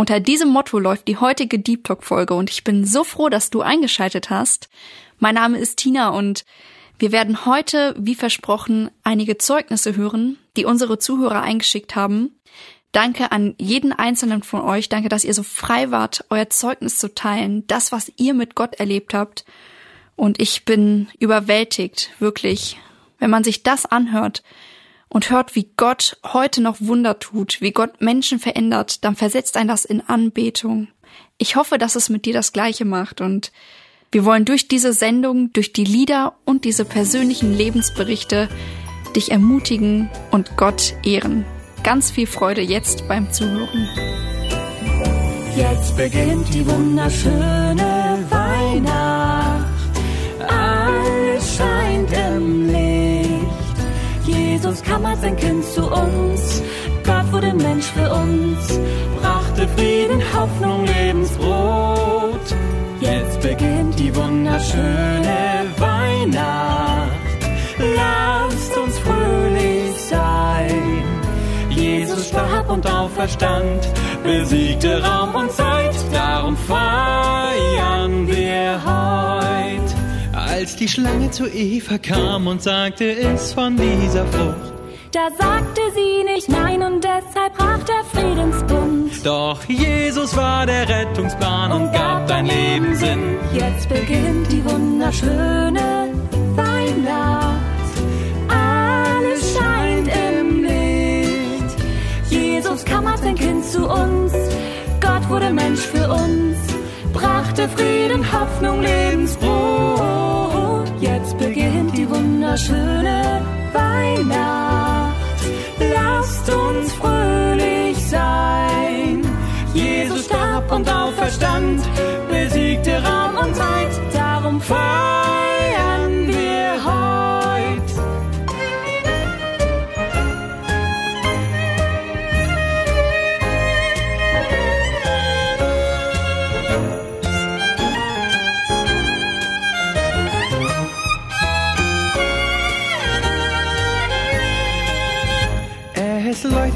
Unter diesem Motto läuft die heutige Deep Talk Folge und ich bin so froh, dass du eingeschaltet hast. Mein Name ist Tina und wir werden heute, wie versprochen, einige Zeugnisse hören, die unsere Zuhörer eingeschickt haben. Danke an jeden einzelnen von euch. Danke, dass ihr so frei wart, euer Zeugnis zu teilen, das, was ihr mit Gott erlebt habt. Und ich bin überwältigt, wirklich, wenn man sich das anhört, und hört, wie Gott heute noch Wunder tut, wie Gott Menschen verändert, dann versetzt ein das in Anbetung. Ich hoffe, dass es mit dir das Gleiche macht und wir wollen durch diese Sendung, durch die Lieder und diese persönlichen Lebensberichte dich ermutigen und Gott ehren. Ganz viel Freude jetzt beim Zuhören. Jetzt beginnt die wunderschöne Weihnacht. Jesus kam als ein Kind zu uns. Gott wurde Mensch für uns, brachte Frieden, Hoffnung, Lebensbrot. Jetzt beginnt die wunderschöne Weihnacht. Lasst uns fröhlich sein. Jesus starb und auferstand, besiegte Raum und Zeit, darum die Schlange zu Eva kam und sagte, iss von dieser Frucht. Da sagte sie nicht nein und deshalb brach der Friedensbund. Doch Jesus war der Rettungsplan und, und gab dein Leben Sinn. Jetzt beginnt die wunderschöne Weihnacht. Alles scheint im Licht. Jesus kam als ein Kind zu uns. Gott wurde Mensch für uns. Brachte Frieden, Hoffnung, die wunderschöne Weihnacht. Lasst uns fröhlich sein. Jesus starb und auferstand, besiegte Raum und Zeit. Darum feiern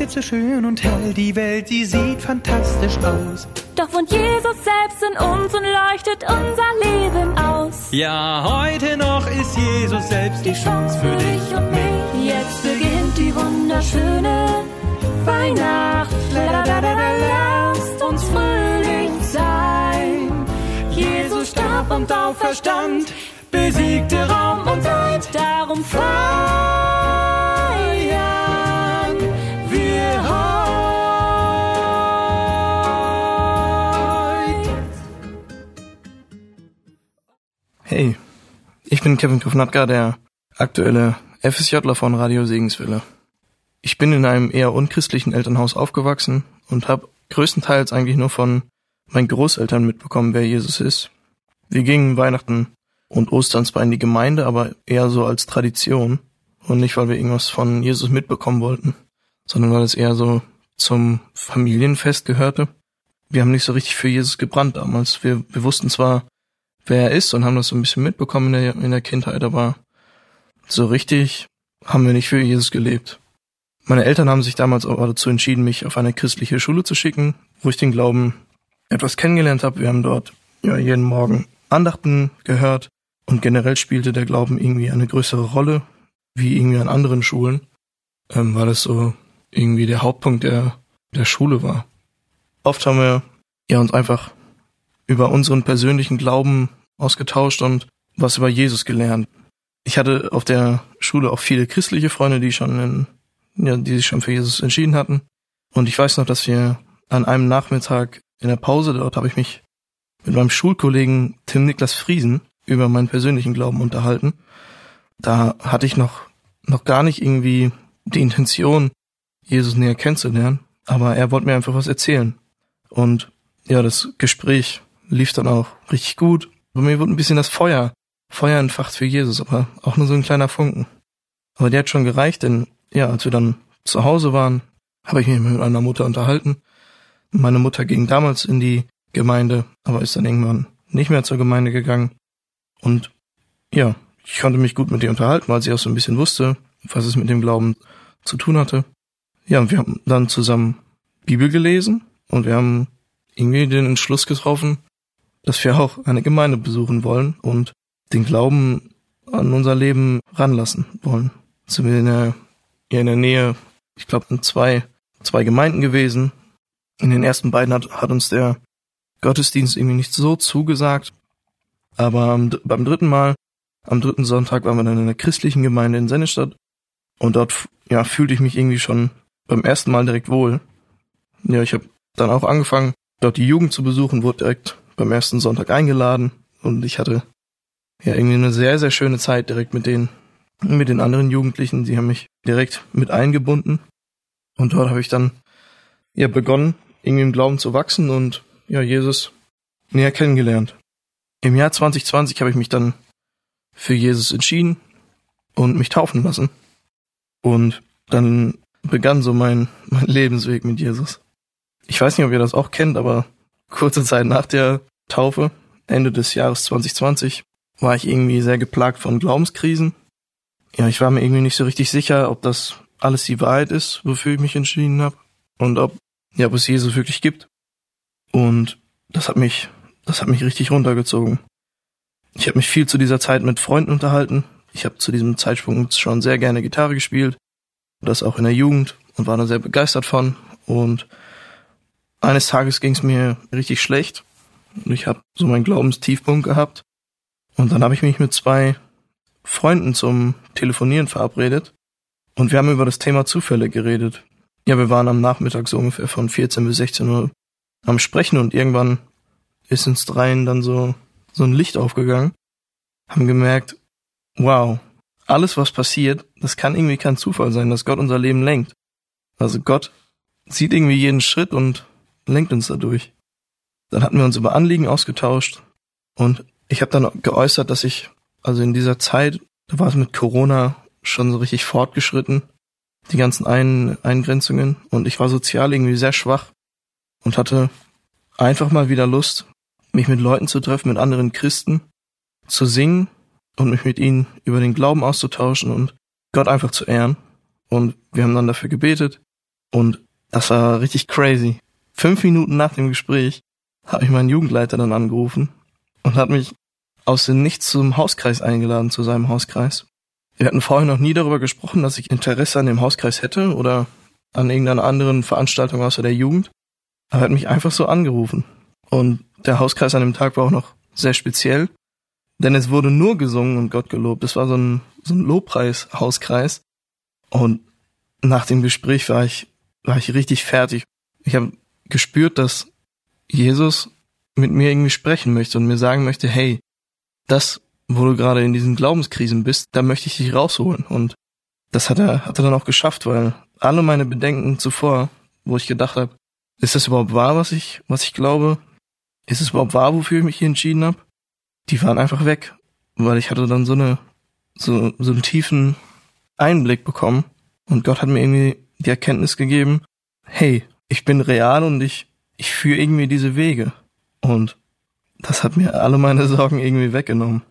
leuchtet so schön und hell, die Welt, sie sieht fantastisch aus. Doch wohnt Jesus selbst in uns und leuchtet unser Leben aus. Ja, heute noch ist Jesus selbst die Chance für dich und mich. Jetzt beginnt die wunderschöne Weihnacht. Lasst uns fröhlich sein. Jesus starb und auferstand, besiegte Raum und Zeit. Darum feiern Hey, ich bin Kevin Kufnatka, der aktuelle FSJler von Radio Segenswille. Ich bin in einem eher unchristlichen Elternhaus aufgewachsen und habe größtenteils eigentlich nur von meinen Großeltern mitbekommen, wer Jesus ist. Wir gingen Weihnachten und Ostern zwar in die Gemeinde, aber eher so als Tradition und nicht, weil wir irgendwas von Jesus mitbekommen wollten, sondern weil es eher so zum Familienfest gehörte. Wir haben nicht so richtig für Jesus gebrannt damals. Wir, wir wussten zwar, wer er ist und haben das so ein bisschen mitbekommen in der, in der Kindheit, aber so richtig haben wir nicht für Jesus gelebt. Meine Eltern haben sich damals aber dazu entschieden, mich auf eine christliche Schule zu schicken, wo ich den Glauben etwas kennengelernt habe. Wir haben dort ja jeden Morgen Andachten gehört und generell spielte der Glauben irgendwie eine größere Rolle wie irgendwie an anderen Schulen, ähm, weil es so irgendwie der Hauptpunkt der, der Schule war. Oft haben wir ja uns einfach über unseren persönlichen Glauben ausgetauscht und was über Jesus gelernt. Ich hatte auf der Schule auch viele christliche Freunde, die schon in, ja, die sich schon für Jesus entschieden hatten. Und ich weiß noch, dass wir an einem Nachmittag in der Pause, dort habe ich mich mit meinem Schulkollegen Tim Niklas Friesen über meinen persönlichen Glauben unterhalten. Da hatte ich noch, noch gar nicht irgendwie die Intention, Jesus näher kennenzulernen, aber er wollte mir einfach was erzählen. Und ja, das Gespräch lief dann auch richtig gut. Bei mir wurde ein bisschen das Feuer, Feuer entfacht für Jesus, aber auch nur so ein kleiner Funken. Aber der hat schon gereicht, denn ja, als wir dann zu Hause waren, habe ich mich mit meiner Mutter unterhalten. Meine Mutter ging damals in die Gemeinde, aber ist dann irgendwann nicht mehr zur Gemeinde gegangen. Und ja, ich konnte mich gut mit ihr unterhalten, weil sie auch so ein bisschen wusste, was es mit dem Glauben zu tun hatte. Ja, und wir haben dann zusammen Bibel gelesen und wir haben irgendwie den Entschluss getroffen, dass wir auch eine Gemeinde besuchen wollen und den Glauben an unser Leben ranlassen wollen. Sind wir in der, in der Nähe, ich glaube, in zwei, zwei Gemeinden gewesen. In den ersten beiden hat, hat uns der Gottesdienst irgendwie nicht so zugesagt. Aber beim dritten Mal, am dritten Sonntag waren wir dann in einer christlichen Gemeinde in Sennestadt. Und dort, ja, fühlte ich mich irgendwie schon beim ersten Mal direkt wohl. Ja, ich habe dann auch angefangen, dort die Jugend zu besuchen, wurde direkt beim ersten Sonntag eingeladen und ich hatte ja irgendwie eine sehr, sehr schöne Zeit direkt mit den, mit den anderen Jugendlichen. Sie haben mich direkt mit eingebunden und dort habe ich dann ja begonnen, irgendwie im Glauben zu wachsen und ja, Jesus näher kennengelernt. Im Jahr 2020 habe ich mich dann für Jesus entschieden und mich taufen lassen. Und dann begann so mein, mein Lebensweg mit Jesus. Ich weiß nicht, ob ihr das auch kennt, aber kurze Zeit nach der Taufe, Ende des Jahres 2020, war ich irgendwie sehr geplagt von Glaubenskrisen. Ja, ich war mir irgendwie nicht so richtig sicher, ob das alles die Wahrheit ist, wofür ich mich entschieden habe und ob ja, ob es Jesus wirklich gibt. Und das hat mich, das hat mich richtig runtergezogen. Ich habe mich viel zu dieser Zeit mit Freunden unterhalten. Ich habe zu diesem Zeitpunkt schon sehr gerne Gitarre gespielt, das auch in der Jugend und war da sehr begeistert von. Und eines Tages ging es mir richtig schlecht ich habe so meinen Glaubenstiefpunkt gehabt. Und dann habe ich mich mit zwei Freunden zum Telefonieren verabredet und wir haben über das Thema Zufälle geredet. Ja, wir waren am Nachmittag so ungefähr von 14 bis 16 Uhr am Sprechen und irgendwann ist uns dreien dann so, so ein Licht aufgegangen. Haben gemerkt, wow, alles was passiert, das kann irgendwie kein Zufall sein, dass Gott unser Leben lenkt. Also Gott sieht irgendwie jeden Schritt und lenkt uns dadurch. Dann hatten wir uns über Anliegen ausgetauscht und ich habe dann geäußert, dass ich, also in dieser Zeit, da war es mit Corona schon so richtig fortgeschritten, die ganzen Ein Eingrenzungen und ich war sozial irgendwie sehr schwach und hatte einfach mal wieder Lust, mich mit Leuten zu treffen, mit anderen Christen, zu singen und mich mit ihnen über den Glauben auszutauschen und Gott einfach zu ehren. Und wir haben dann dafür gebetet und das war richtig crazy. Fünf Minuten nach dem Gespräch habe ich meinen Jugendleiter dann angerufen und hat mich aus dem Nichts zum Hauskreis eingeladen, zu seinem Hauskreis. Wir hatten vorher noch nie darüber gesprochen, dass ich Interesse an dem Hauskreis hätte oder an irgendeiner anderen Veranstaltung außer der Jugend. Aber er hat mich einfach so angerufen. Und der Hauskreis an dem Tag war auch noch sehr speziell, denn es wurde nur gesungen und Gott gelobt. Es war so ein, so ein Lobpreis-Hauskreis. Und nach dem Gespräch war ich, war ich richtig fertig. Ich habe gespürt, dass Jesus mit mir irgendwie sprechen möchte und mir sagen möchte, hey, das, wo du gerade in diesen Glaubenskrisen bist, da möchte ich dich rausholen. Und das hat er, hat er dann auch geschafft, weil alle meine Bedenken zuvor, wo ich gedacht habe, ist das überhaupt wahr, was ich, was ich glaube? Ist es überhaupt wahr, wofür ich mich hier entschieden habe? Die waren einfach weg, weil ich hatte dann so eine, so, so einen tiefen Einblick bekommen und Gott hat mir irgendwie die Erkenntnis gegeben, hey, ich bin real und ich, ich führe irgendwie diese Wege. Und das hat mir alle meine Sorgen irgendwie weggenommen.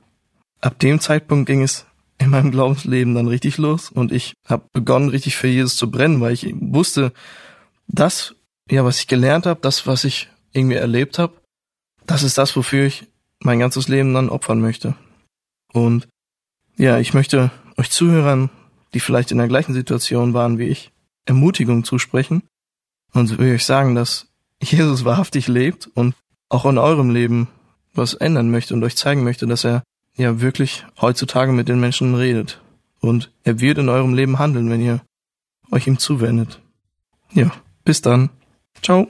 Ab dem Zeitpunkt ging es in meinem Glaubensleben dann richtig los und ich habe begonnen, richtig für Jesus zu brennen, weil ich wusste, das, ja, was ich gelernt habe, das, was ich irgendwie erlebt habe, das ist das, wofür ich mein ganzes Leben dann opfern möchte. Und ja, ich möchte euch Zuhörern, die vielleicht in der gleichen Situation waren wie ich, Ermutigung zusprechen und will euch sagen, dass Jesus wahrhaftig lebt und auch in eurem Leben was ändern möchte und euch zeigen möchte, dass er ja wirklich heutzutage mit den Menschen redet. Und er wird in eurem Leben handeln, wenn ihr euch ihm zuwendet. Ja, bis dann. Ciao.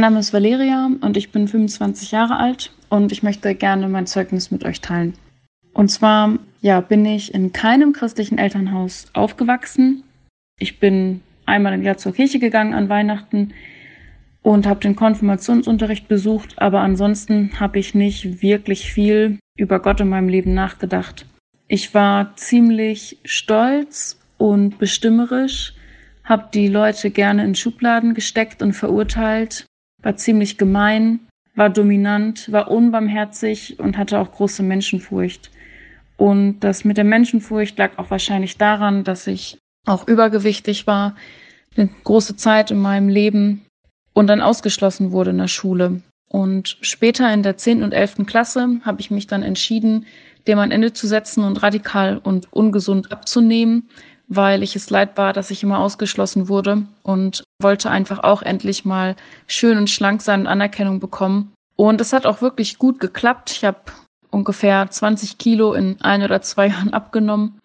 Mein Name ist Valeria und ich bin 25 Jahre alt und ich möchte gerne mein Zeugnis mit euch teilen. Und zwar, ja, bin ich in keinem christlichen Elternhaus aufgewachsen. Ich bin einmal im Jahr zur Kirche gegangen an Weihnachten und habe den Konfirmationsunterricht besucht, aber ansonsten habe ich nicht wirklich viel über Gott in meinem Leben nachgedacht. Ich war ziemlich stolz und bestimmerisch, habe die Leute gerne in Schubladen gesteckt und verurteilt, war ziemlich gemein, war dominant, war unbarmherzig und hatte auch große Menschenfurcht. Und das mit der Menschenfurcht lag auch wahrscheinlich daran, dass ich auch übergewichtig war, eine große Zeit in meinem Leben und dann ausgeschlossen wurde in der Schule. Und später in der 10. und 11. Klasse habe ich mich dann entschieden, dem ein Ende zu setzen und radikal und ungesund abzunehmen, weil ich es leid war, dass ich immer ausgeschlossen wurde und wollte einfach auch endlich mal schön und schlank sein und Anerkennung bekommen. Und es hat auch wirklich gut geklappt. Ich habe ungefähr 20 Kilo in ein oder zwei Jahren abgenommen.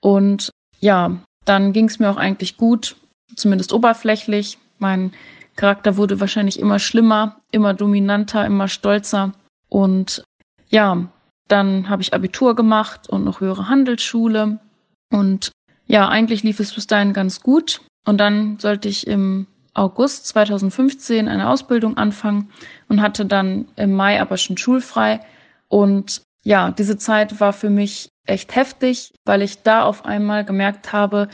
Und ja, dann ging es mir auch eigentlich gut, zumindest oberflächlich. Mein Charakter wurde wahrscheinlich immer schlimmer, immer dominanter, immer stolzer. Und ja, dann habe ich Abitur gemacht und noch höhere Handelsschule. Und ja, eigentlich lief es bis dahin ganz gut. Und dann sollte ich im August 2015 eine Ausbildung anfangen und hatte dann im Mai aber schon schulfrei. Und ja, diese Zeit war für mich echt heftig, weil ich da auf einmal gemerkt habe,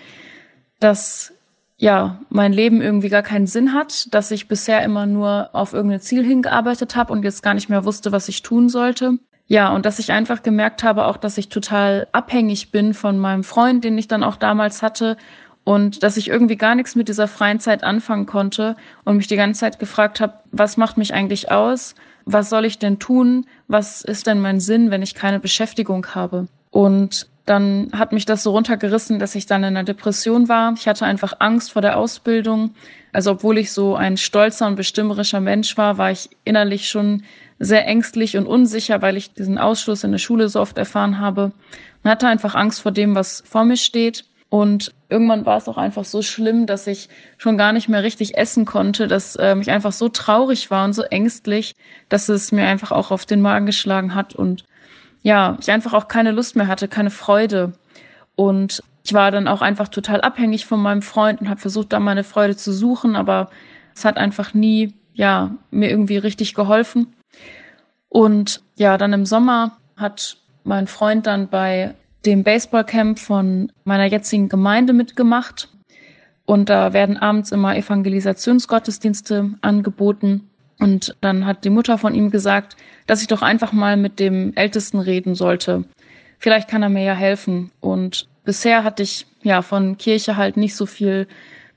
dass ja, mein Leben irgendwie gar keinen Sinn hat, dass ich bisher immer nur auf irgendein Ziel hingearbeitet habe und jetzt gar nicht mehr wusste, was ich tun sollte. Ja, und dass ich einfach gemerkt habe, auch dass ich total abhängig bin von meinem Freund, den ich dann auch damals hatte und dass ich irgendwie gar nichts mit dieser freien Zeit anfangen konnte und mich die ganze Zeit gefragt habe, was macht mich eigentlich aus? Was soll ich denn tun? Was ist denn mein Sinn, wenn ich keine Beschäftigung habe? Und dann hat mich das so runtergerissen, dass ich dann in einer Depression war. Ich hatte einfach Angst vor der Ausbildung. Also obwohl ich so ein stolzer und bestimmerischer Mensch war, war ich innerlich schon sehr ängstlich und unsicher, weil ich diesen Ausschluss in der Schule so oft erfahren habe. Und hatte einfach Angst vor dem, was vor mir steht. Und irgendwann war es auch einfach so schlimm, dass ich schon gar nicht mehr richtig essen konnte, dass äh, ich einfach so traurig war und so ängstlich, dass es mir einfach auch auf den Magen geschlagen hat und ja, ich einfach auch keine Lust mehr hatte, keine Freude. Und ich war dann auch einfach total abhängig von meinem Freund und habe versucht, da meine Freude zu suchen, aber es hat einfach nie, ja, mir irgendwie richtig geholfen. Und ja, dann im Sommer hat mein Freund dann bei dem Baseballcamp von meiner jetzigen Gemeinde mitgemacht. Und da werden abends immer Evangelisationsgottesdienste angeboten. Und dann hat die Mutter von ihm gesagt, dass ich doch einfach mal mit dem Ältesten reden sollte. Vielleicht kann er mir ja helfen. Und bisher hatte ich ja von Kirche halt nicht so viel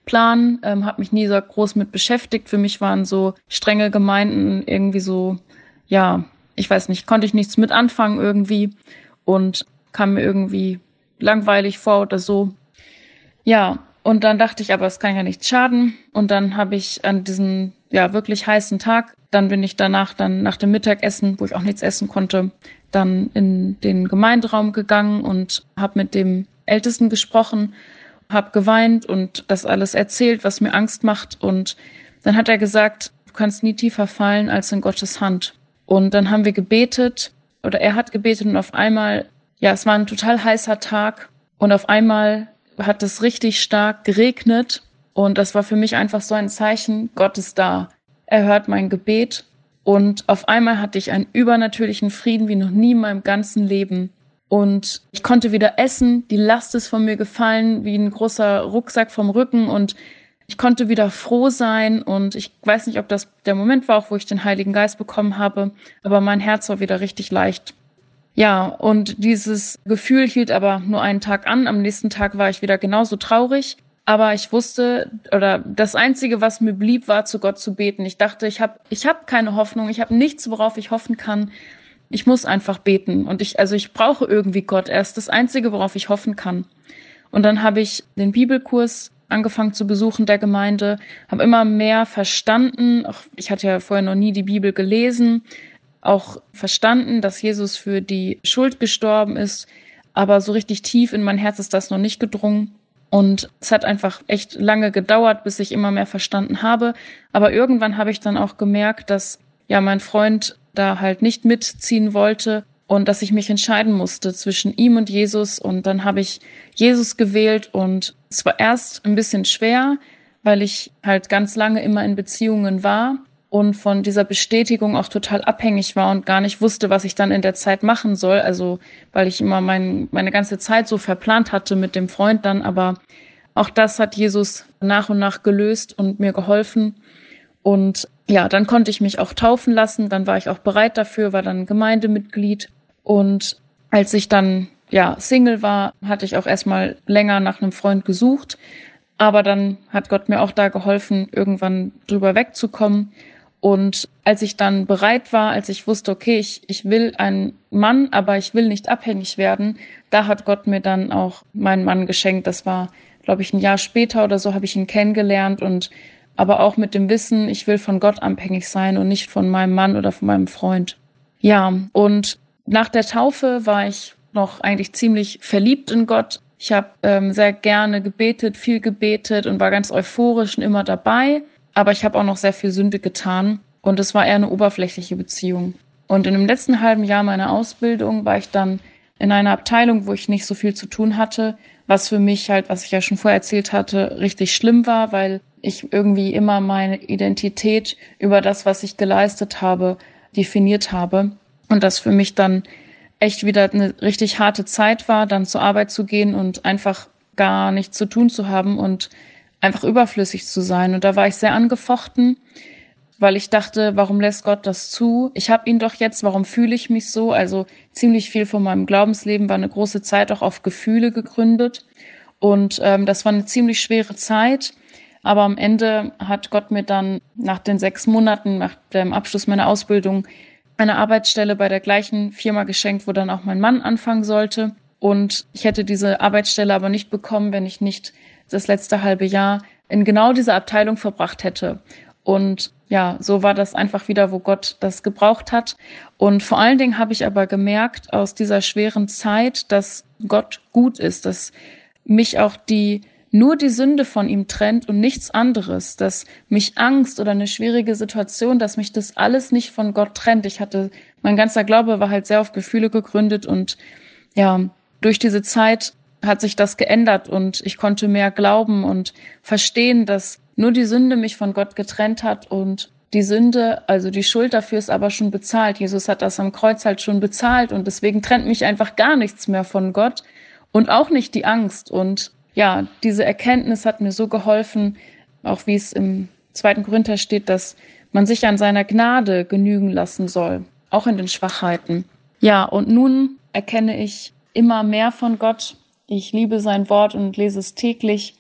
Plan, ähm, habe mich nie so groß mit beschäftigt. Für mich waren so strenge Gemeinden irgendwie so, ja, ich weiß nicht, konnte ich nichts mit anfangen irgendwie und kam mir irgendwie langweilig vor oder so. Ja, und dann dachte ich, aber es kann ja nichts schaden. Und dann habe ich an diesem ja wirklich heißen Tag, dann bin ich danach dann nach dem Mittagessen, wo ich auch nichts essen konnte, dann in den Gemeinderaum gegangen und habe mit dem Ältesten gesprochen, habe geweint und das alles erzählt, was mir Angst macht. Und dann hat er gesagt, du kannst nie tiefer fallen als in Gottes Hand. Und dann haben wir gebetet oder er hat gebetet und auf einmal, ja, es war ein total heißer Tag und auf einmal hat es richtig stark geregnet und das war für mich einfach so ein Zeichen, Gott ist da. Er hört mein Gebet und auf einmal hatte ich einen übernatürlichen Frieden wie noch nie in meinem ganzen Leben. Und ich konnte wieder essen, die Last ist von mir gefallen, wie ein großer Rucksack vom Rücken und ich konnte wieder froh sein und ich weiß nicht, ob das der Moment war, auch wo ich den Heiligen Geist bekommen habe, aber mein Herz war wieder richtig leicht. Ja, und dieses Gefühl hielt aber nur einen Tag an. Am nächsten Tag war ich wieder genauso traurig. Aber ich wusste, oder das Einzige, was mir blieb, war zu Gott zu beten. Ich dachte, ich habe ich hab keine Hoffnung, ich habe nichts, worauf ich hoffen kann. Ich muss einfach beten. Und ich, also ich brauche irgendwie Gott. Er ist das Einzige, worauf ich hoffen kann. Und dann habe ich den Bibelkurs angefangen zu besuchen der Gemeinde, habe immer mehr verstanden. Ich hatte ja vorher noch nie die Bibel gelesen, auch verstanden, dass Jesus für die Schuld gestorben ist, aber so richtig tief in mein Herz ist das noch nicht gedrungen. Und es hat einfach echt lange gedauert, bis ich immer mehr verstanden habe. Aber irgendwann habe ich dann auch gemerkt, dass ja mein Freund da halt nicht mitziehen wollte und dass ich mich entscheiden musste zwischen ihm und Jesus. Und dann habe ich Jesus gewählt und es war erst ein bisschen schwer, weil ich halt ganz lange immer in Beziehungen war und von dieser Bestätigung auch total abhängig war und gar nicht wusste, was ich dann in der Zeit machen soll. Also weil ich immer mein, meine ganze Zeit so verplant hatte mit dem Freund dann, aber auch das hat Jesus nach und nach gelöst und mir geholfen. Und ja, dann konnte ich mich auch taufen lassen, dann war ich auch bereit dafür, war dann Gemeindemitglied. Und als ich dann ja Single war, hatte ich auch erstmal länger nach einem Freund gesucht. Aber dann hat Gott mir auch da geholfen, irgendwann drüber wegzukommen und als ich dann bereit war, als ich wusste, okay, ich, ich will einen Mann, aber ich will nicht abhängig werden, da hat Gott mir dann auch meinen Mann geschenkt. Das war, glaube ich, ein Jahr später oder so habe ich ihn kennengelernt und aber auch mit dem Wissen, ich will von Gott abhängig sein und nicht von meinem Mann oder von meinem Freund. Ja, und nach der Taufe war ich noch eigentlich ziemlich verliebt in Gott. Ich habe ähm, sehr gerne gebetet, viel gebetet und war ganz euphorisch und immer dabei aber ich habe auch noch sehr viel Sünde getan und es war eher eine oberflächliche Beziehung. Und in dem letzten halben Jahr meiner Ausbildung war ich dann in einer Abteilung, wo ich nicht so viel zu tun hatte, was für mich halt, was ich ja schon vorher erzählt hatte, richtig schlimm war, weil ich irgendwie immer meine Identität über das, was ich geleistet habe, definiert habe. Und das für mich dann echt wieder eine richtig harte Zeit war, dann zur Arbeit zu gehen und einfach gar nichts zu tun zu haben und einfach überflüssig zu sein. Und da war ich sehr angefochten, weil ich dachte, warum lässt Gott das zu? Ich habe ihn doch jetzt, warum fühle ich mich so? Also ziemlich viel von meinem Glaubensleben war eine große Zeit auch auf Gefühle gegründet. Und ähm, das war eine ziemlich schwere Zeit. Aber am Ende hat Gott mir dann nach den sechs Monaten, nach dem Abschluss meiner Ausbildung, eine Arbeitsstelle bei der gleichen Firma geschenkt, wo dann auch mein Mann anfangen sollte. Und ich hätte diese Arbeitsstelle aber nicht bekommen, wenn ich nicht das letzte halbe Jahr in genau dieser Abteilung verbracht hätte. Und ja, so war das einfach wieder, wo Gott das gebraucht hat. Und vor allen Dingen habe ich aber gemerkt aus dieser schweren Zeit, dass Gott gut ist, dass mich auch die nur die Sünde von ihm trennt und nichts anderes, dass mich Angst oder eine schwierige Situation, dass mich das alles nicht von Gott trennt. Ich hatte, mein ganzer Glaube war halt sehr auf Gefühle gegründet und ja, durch diese Zeit hat sich das geändert und ich konnte mehr glauben und verstehen, dass nur die Sünde mich von Gott getrennt hat und die Sünde, also die Schuld dafür ist aber schon bezahlt. Jesus hat das am Kreuz halt schon bezahlt und deswegen trennt mich einfach gar nichts mehr von Gott und auch nicht die Angst. Und ja, diese Erkenntnis hat mir so geholfen, auch wie es im zweiten Korinther steht, dass man sich an seiner Gnade genügen lassen soll, auch in den Schwachheiten. Ja, und nun erkenne ich immer mehr von Gott. Ich liebe sein Wort und lese es täglich.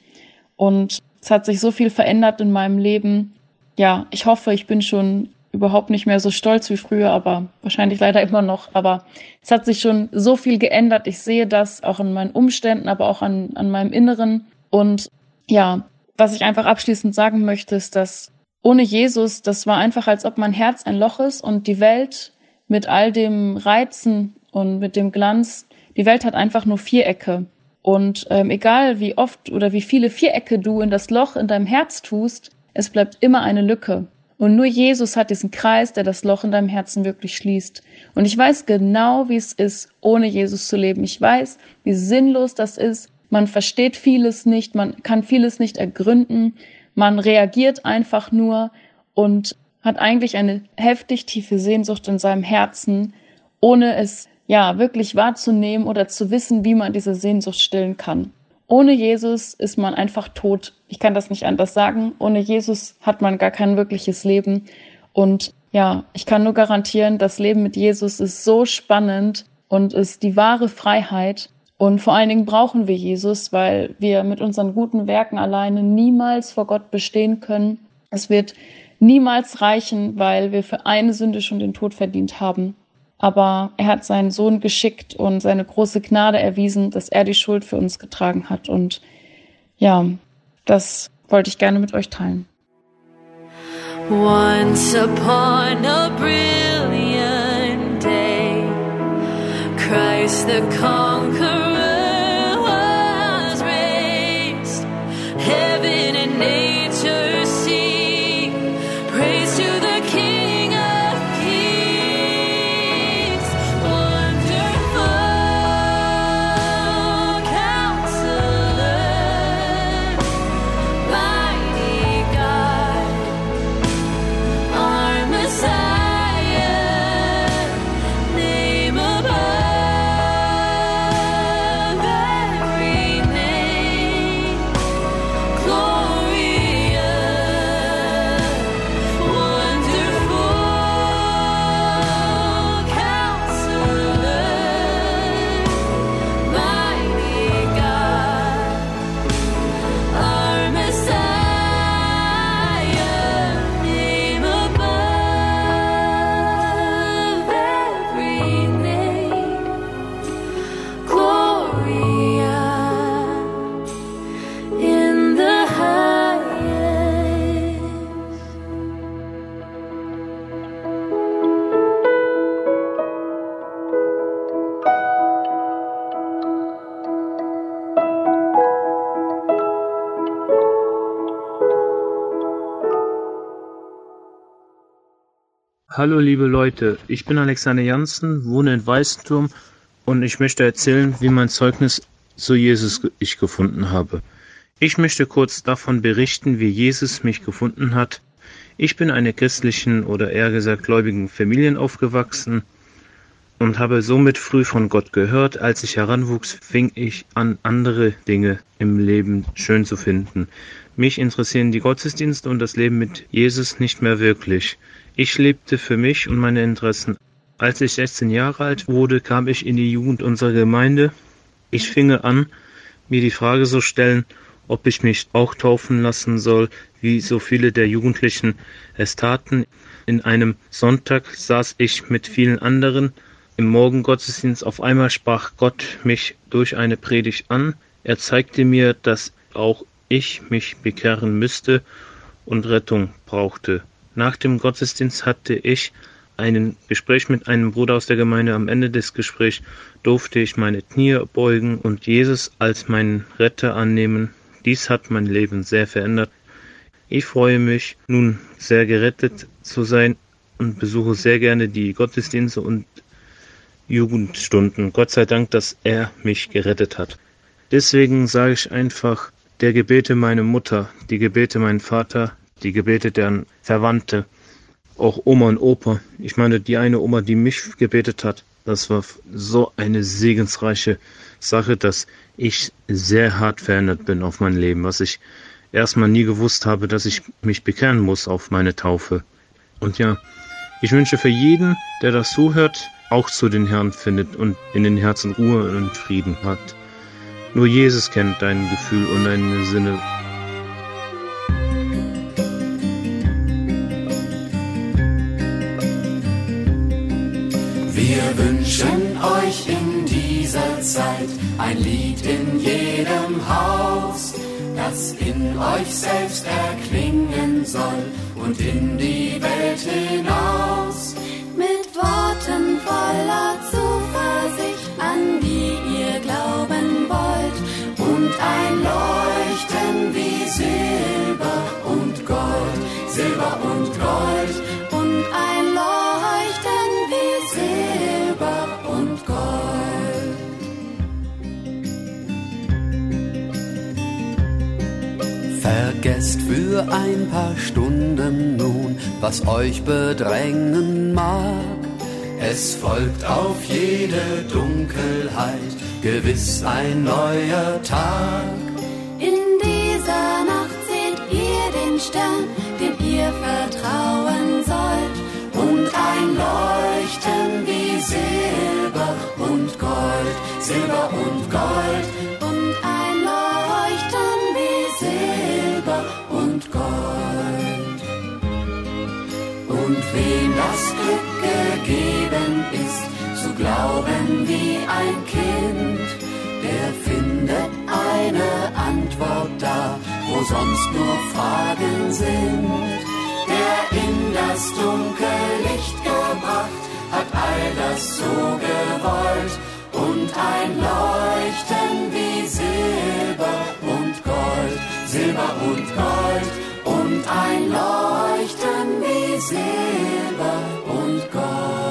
Und es hat sich so viel verändert in meinem Leben. Ja, ich hoffe, ich bin schon überhaupt nicht mehr so stolz wie früher, aber wahrscheinlich leider immer noch. Aber es hat sich schon so viel geändert. Ich sehe das auch in meinen Umständen, aber auch an, an meinem Inneren. Und ja, was ich einfach abschließend sagen möchte, ist, dass ohne Jesus, das war einfach, als ob mein Herz ein Loch ist und die Welt mit all dem Reizen und mit dem Glanz, die Welt hat einfach nur Vierecke. Und ähm, egal wie oft oder wie viele Vierecke du in das Loch in deinem Herz tust, es bleibt immer eine Lücke. Und nur Jesus hat diesen Kreis, der das Loch in deinem Herzen wirklich schließt. Und ich weiß genau, wie es ist, ohne Jesus zu leben. Ich weiß, wie sinnlos das ist. Man versteht vieles nicht, man kann vieles nicht ergründen. Man reagiert einfach nur und hat eigentlich eine heftig tiefe Sehnsucht in seinem Herzen, ohne es ja wirklich wahrzunehmen oder zu wissen, wie man diese Sehnsucht stillen kann. Ohne Jesus ist man einfach tot. Ich kann das nicht anders sagen. Ohne Jesus hat man gar kein wirkliches Leben. Und ja, ich kann nur garantieren, das Leben mit Jesus ist so spannend und ist die wahre Freiheit. Und vor allen Dingen brauchen wir Jesus, weil wir mit unseren guten Werken alleine niemals vor Gott bestehen können. Es wird niemals reichen, weil wir für eine Sünde schon den Tod verdient haben. Aber er hat seinen Sohn geschickt und seine große Gnade erwiesen, dass er die Schuld für uns getragen hat. Und ja, das wollte ich gerne mit euch teilen. Once upon a brilliant day, Christ the conqueror Hallo liebe Leute, ich bin Alexander Janssen, wohne in Weißenturm und ich möchte erzählen, wie mein Zeugnis zu Jesus ich gefunden habe. Ich möchte kurz davon berichten, wie Jesus mich gefunden hat. Ich bin einer christlichen oder eher gesagt gläubigen Familien aufgewachsen und habe somit früh von Gott gehört. Als ich heranwuchs, fing ich an, andere Dinge im Leben schön zu finden. Mich interessieren die Gottesdienste und das Leben mit Jesus nicht mehr wirklich. Ich lebte für mich und meine Interessen. Als ich 16 Jahre alt wurde, kam ich in die Jugend unserer Gemeinde. Ich finge an, mir die Frage zu stellen, ob ich mich auch taufen lassen soll, wie so viele der Jugendlichen es taten. In einem Sonntag saß ich mit vielen anderen im Morgengottesdienst. Auf einmal sprach Gott mich durch eine Predigt an. Er zeigte mir, dass auch ich mich bekehren müsste und Rettung brauchte. Nach dem Gottesdienst hatte ich ein Gespräch mit einem Bruder aus der Gemeinde. Am Ende des Gesprächs durfte ich meine Knie beugen und Jesus als meinen Retter annehmen. Dies hat mein Leben sehr verändert. Ich freue mich nun sehr gerettet zu sein und besuche sehr gerne die Gottesdienste und Jugendstunden. Gott sei Dank, dass er mich gerettet hat. Deswegen sage ich einfach, der Gebete meiner Mutter, die Gebete mein Vater, die Gebete der Verwandte auch Oma und Opa. Ich meine, die eine Oma, die mich gebetet hat, das war so eine segensreiche Sache, dass ich sehr hart verändert bin auf mein Leben, was ich erstmal nie gewusst habe, dass ich mich bekehren muss auf meine Taufe. Und ja, ich wünsche für jeden, der das zuhört, auch zu den Herrn findet und in den Herzen Ruhe und Frieden hat. Nur Jesus kennt dein Gefühl und deine Sinne. Zeit ein Lied in jedem Haus, das in euch selbst erklingen soll und in die Welt hinaus. Mit Worten voller Zuversicht, an die ihr glauben wollt. Und ein Leuchten wie Silber und Gold, Silber und Gold. Vergesst für ein paar Stunden nun, was euch bedrängen mag. Es folgt auf jede Dunkelheit gewiss ein neuer Tag. In dieser Nacht seht ihr den Stern, dem ihr vertrauen sollt. Und ein Leuchten wie Silber und Gold, Silber und Gold. Wem das Glück gegeben ist, zu glauben wie ein Kind, der findet eine Antwort da, wo sonst nur Fragen sind. Der in das dunkle Licht gebracht, hat all das so gewollt. Und ein Leuchten wie Silber und Gold, Silber und Gold. Und ein Leuchten wie Silber und Gold.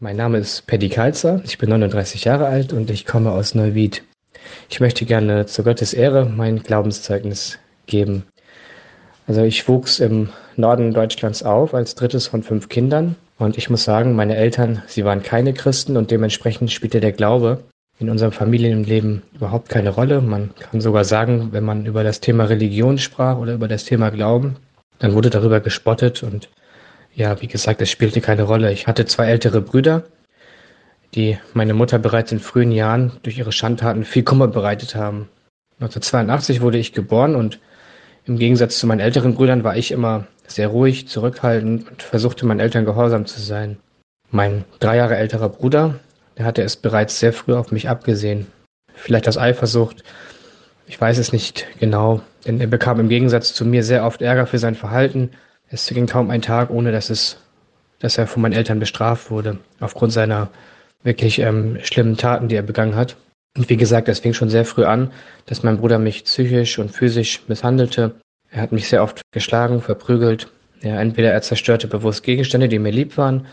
Mein Name ist Paddy Kalzer, ich bin 39 Jahre alt und ich komme aus Neuwied. Ich möchte gerne zu Gottes Ehre mein Glaubenszeugnis geben. Also ich wuchs im Norden Deutschlands auf als drittes von fünf Kindern und ich muss sagen, meine Eltern, sie waren keine Christen und dementsprechend spielte der Glaube in unserem Familienleben überhaupt keine Rolle. Man kann sogar sagen, wenn man über das Thema Religion sprach oder über das Thema Glauben, dann wurde darüber gespottet und ja, wie gesagt, es spielte keine Rolle. Ich hatte zwei ältere Brüder, die meine Mutter bereits in frühen Jahren durch ihre Schandtaten viel Kummer bereitet haben. 1982 wurde ich geboren und im Gegensatz zu meinen älteren Brüdern war ich immer sehr ruhig, zurückhaltend und versuchte meinen Eltern gehorsam zu sein. Mein drei Jahre älterer Bruder, der hatte es bereits sehr früh auf mich abgesehen. Vielleicht aus Eifersucht, ich weiß es nicht genau, denn er bekam im Gegensatz zu mir sehr oft Ärger für sein Verhalten. Es ging kaum ein Tag, ohne dass es, dass er von meinen Eltern bestraft wurde, aufgrund seiner wirklich ähm, schlimmen Taten, die er begangen hat. Und wie gesagt, es fing schon sehr früh an, dass mein Bruder mich psychisch und physisch misshandelte. Er hat mich sehr oft geschlagen, verprügelt. Ja, entweder er zerstörte bewusst Gegenstände, die mir lieb waren,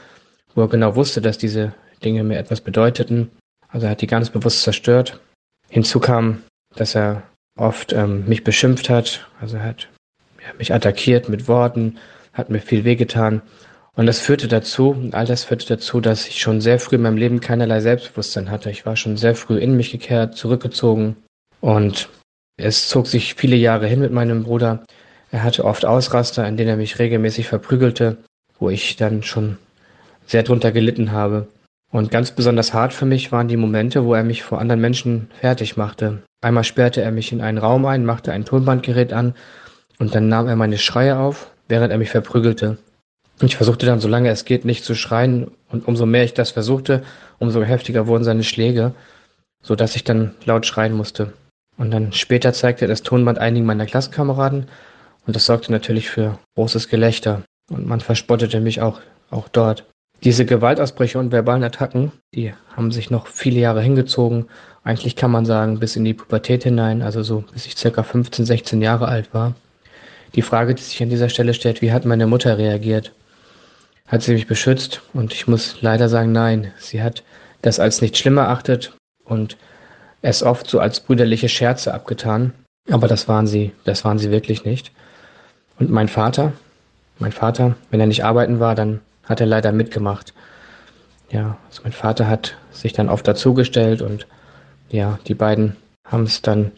wo er genau wusste, dass diese Dinge mir etwas bedeuteten. Also er hat die ganz bewusst zerstört. Hinzu kam, dass er oft ähm, mich beschimpft hat. Also er hat ja, mich attackiert mit Worten, hat mir viel wehgetan. Und das führte dazu, all das führte dazu, dass ich schon sehr früh in meinem Leben keinerlei Selbstbewusstsein hatte. Ich war schon sehr früh in mich gekehrt, zurückgezogen. Und es zog sich viele Jahre hin mit meinem Bruder. Er hatte oft Ausraster, in denen er mich regelmäßig verprügelte, wo ich dann schon sehr drunter gelitten habe. Und ganz besonders hart für mich waren die Momente, wo er mich vor anderen Menschen fertig machte. Einmal sperrte er mich in einen Raum ein, machte ein Tonbandgerät an und dann nahm er meine Schreie auf, während er mich verprügelte. Ich versuchte dann, solange es geht, nicht zu schreien, und umso mehr ich das versuchte, umso heftiger wurden seine Schläge, so dass ich dann laut schreien musste. Und dann später zeigte er das Tonband einigen meiner Klassenkameraden, und das sorgte natürlich für großes Gelächter, und man verspottete mich auch, auch dort. Diese Gewaltausbrüche und verbalen Attacken, die haben sich noch viele Jahre hingezogen, eigentlich kann man sagen, bis in die Pubertät hinein, also so bis ich circa 15, 16 Jahre alt war. Die Frage, die sich an dieser Stelle stellt, wie hat meine Mutter reagiert? Hat sie mich beschützt und ich muss leider sagen, nein, sie hat das als nicht schlimm erachtet und es oft so als brüderliche Scherze abgetan. Aber das waren sie, das waren sie wirklich nicht. Und mein Vater, mein Vater, wenn er nicht arbeiten war, dann hat er leider mitgemacht. Ja, also mein Vater hat sich dann oft dazugestellt und ja, die beiden haben es dann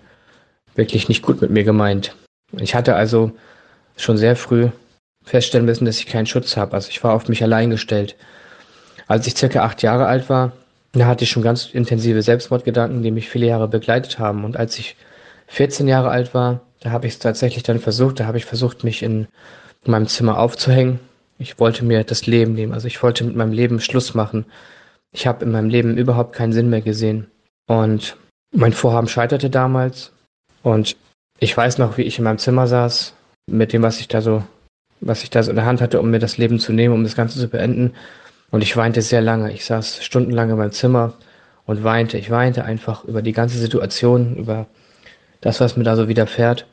wirklich nicht gut mit mir gemeint. Ich hatte also schon sehr früh feststellen müssen, dass ich keinen Schutz habe. Also ich war auf mich allein gestellt. Als ich circa acht Jahre alt war, da hatte ich schon ganz intensive Selbstmordgedanken, die mich viele Jahre begleitet haben. Und als ich 14 Jahre alt war, da habe ich es tatsächlich dann versucht. Da habe ich versucht, mich in meinem Zimmer aufzuhängen. Ich wollte mir das Leben nehmen. Also ich wollte mit meinem Leben Schluss machen. Ich habe in meinem Leben überhaupt keinen Sinn mehr gesehen. Und mein Vorhaben scheiterte damals. Und ich weiß noch, wie ich in meinem Zimmer saß, mit dem, was ich da so, was ich da so in der Hand hatte, um mir das Leben zu nehmen, um das Ganze zu beenden. Und ich weinte sehr lange. Ich saß stundenlang in meinem Zimmer und weinte. Ich weinte einfach über die ganze Situation, über das, was mir da so widerfährt.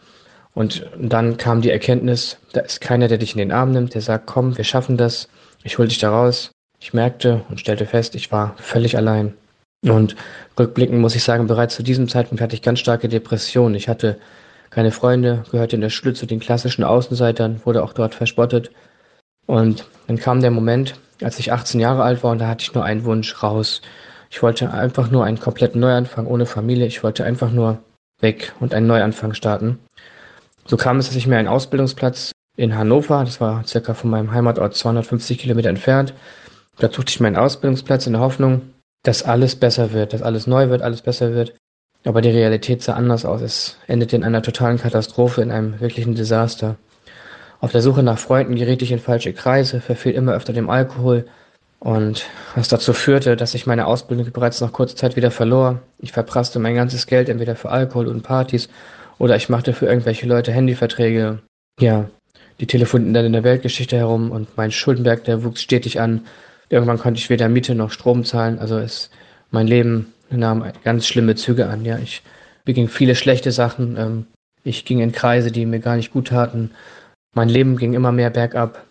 Und dann kam die Erkenntnis, da ist keiner, der dich in den Arm nimmt, der sagt, komm, wir schaffen das, ich hol dich da raus. Ich merkte und stellte fest, ich war völlig allein. Und rückblickend muss ich sagen, bereits zu diesem Zeitpunkt hatte ich ganz starke Depressionen. Ich hatte keine Freunde, gehörte in der Schule zu den klassischen Außenseitern, wurde auch dort verspottet. Und dann kam der Moment, als ich 18 Jahre alt war und da hatte ich nur einen Wunsch raus. Ich wollte einfach nur einen kompletten Neuanfang ohne Familie. Ich wollte einfach nur weg und einen Neuanfang starten. So kam es, dass ich mir einen Ausbildungsplatz in Hannover, das war circa von meinem Heimatort 250 Kilometer entfernt, da suchte ich meinen Ausbildungsplatz in der Hoffnung, dass alles besser wird, dass alles neu wird, alles besser wird. Aber die Realität sah anders aus. Es endete in einer totalen Katastrophe, in einem wirklichen Desaster. Auf der Suche nach Freunden geriet ich in falsche Kreise, verfiel immer öfter dem Alkohol und was dazu führte, dass ich meine Ausbildung bereits nach kurzer Zeit wieder verlor. Ich verprasste mein ganzes Geld entweder für Alkohol und Partys oder ich machte für irgendwelche Leute Handyverträge. Ja, die telefonierten dann in der Weltgeschichte herum und mein Schuldenberg, der wuchs stetig an. Irgendwann konnte ich weder Miete noch Strom zahlen. Also es, mein Leben nahm ganz schlimme Züge an. Ja, ich beging viele schlechte Sachen. Ähm, ich ging in Kreise, die mir gar nicht gut taten. Mein Leben ging immer mehr bergab.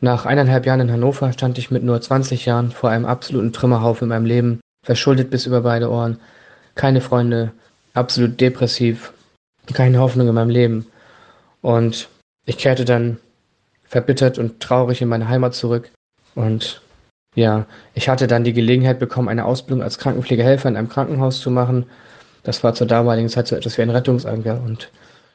Nach eineinhalb Jahren in Hannover stand ich mit nur 20 Jahren vor einem absoluten Trümmerhaufen in meinem Leben, verschuldet bis über beide Ohren, keine Freunde, absolut depressiv, keine Hoffnung in meinem Leben. Und ich kehrte dann verbittert und traurig in meine Heimat zurück. Und ja, ich hatte dann die Gelegenheit bekommen, eine Ausbildung als Krankenpflegehelfer in einem Krankenhaus zu machen. Das war zur damaligen Zeit so etwas wie ein Rettungsanker. Und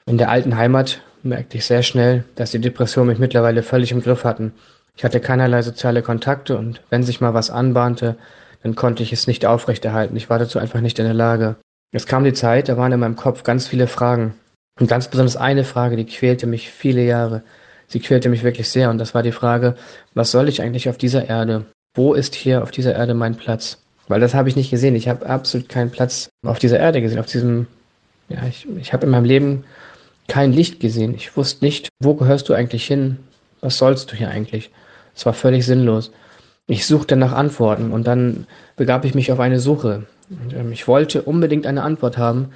in der alten Heimat merkte ich sehr schnell, dass die Depressionen mich mittlerweile völlig im Griff hatten. Ich hatte keinerlei soziale Kontakte und wenn sich mal was anbahnte, dann konnte ich es nicht aufrechterhalten. Ich war dazu einfach nicht in der Lage. Es kam die Zeit, da waren in meinem Kopf ganz viele Fragen. Und ganz besonders eine Frage, die quälte mich viele Jahre. Sie quälte mich wirklich sehr und das war die Frage, was soll ich eigentlich auf dieser Erde? Wo ist hier auf dieser Erde mein Platz? Weil das habe ich nicht gesehen. Ich habe absolut keinen Platz auf dieser Erde gesehen, auf diesem, ja, ich, ich habe in meinem Leben kein Licht gesehen. Ich wusste nicht, wo gehörst du eigentlich hin? Was sollst du hier eigentlich? Es war völlig sinnlos. Ich suchte nach Antworten und dann begab ich mich auf eine Suche. Und, ähm, ich wollte unbedingt eine Antwort haben,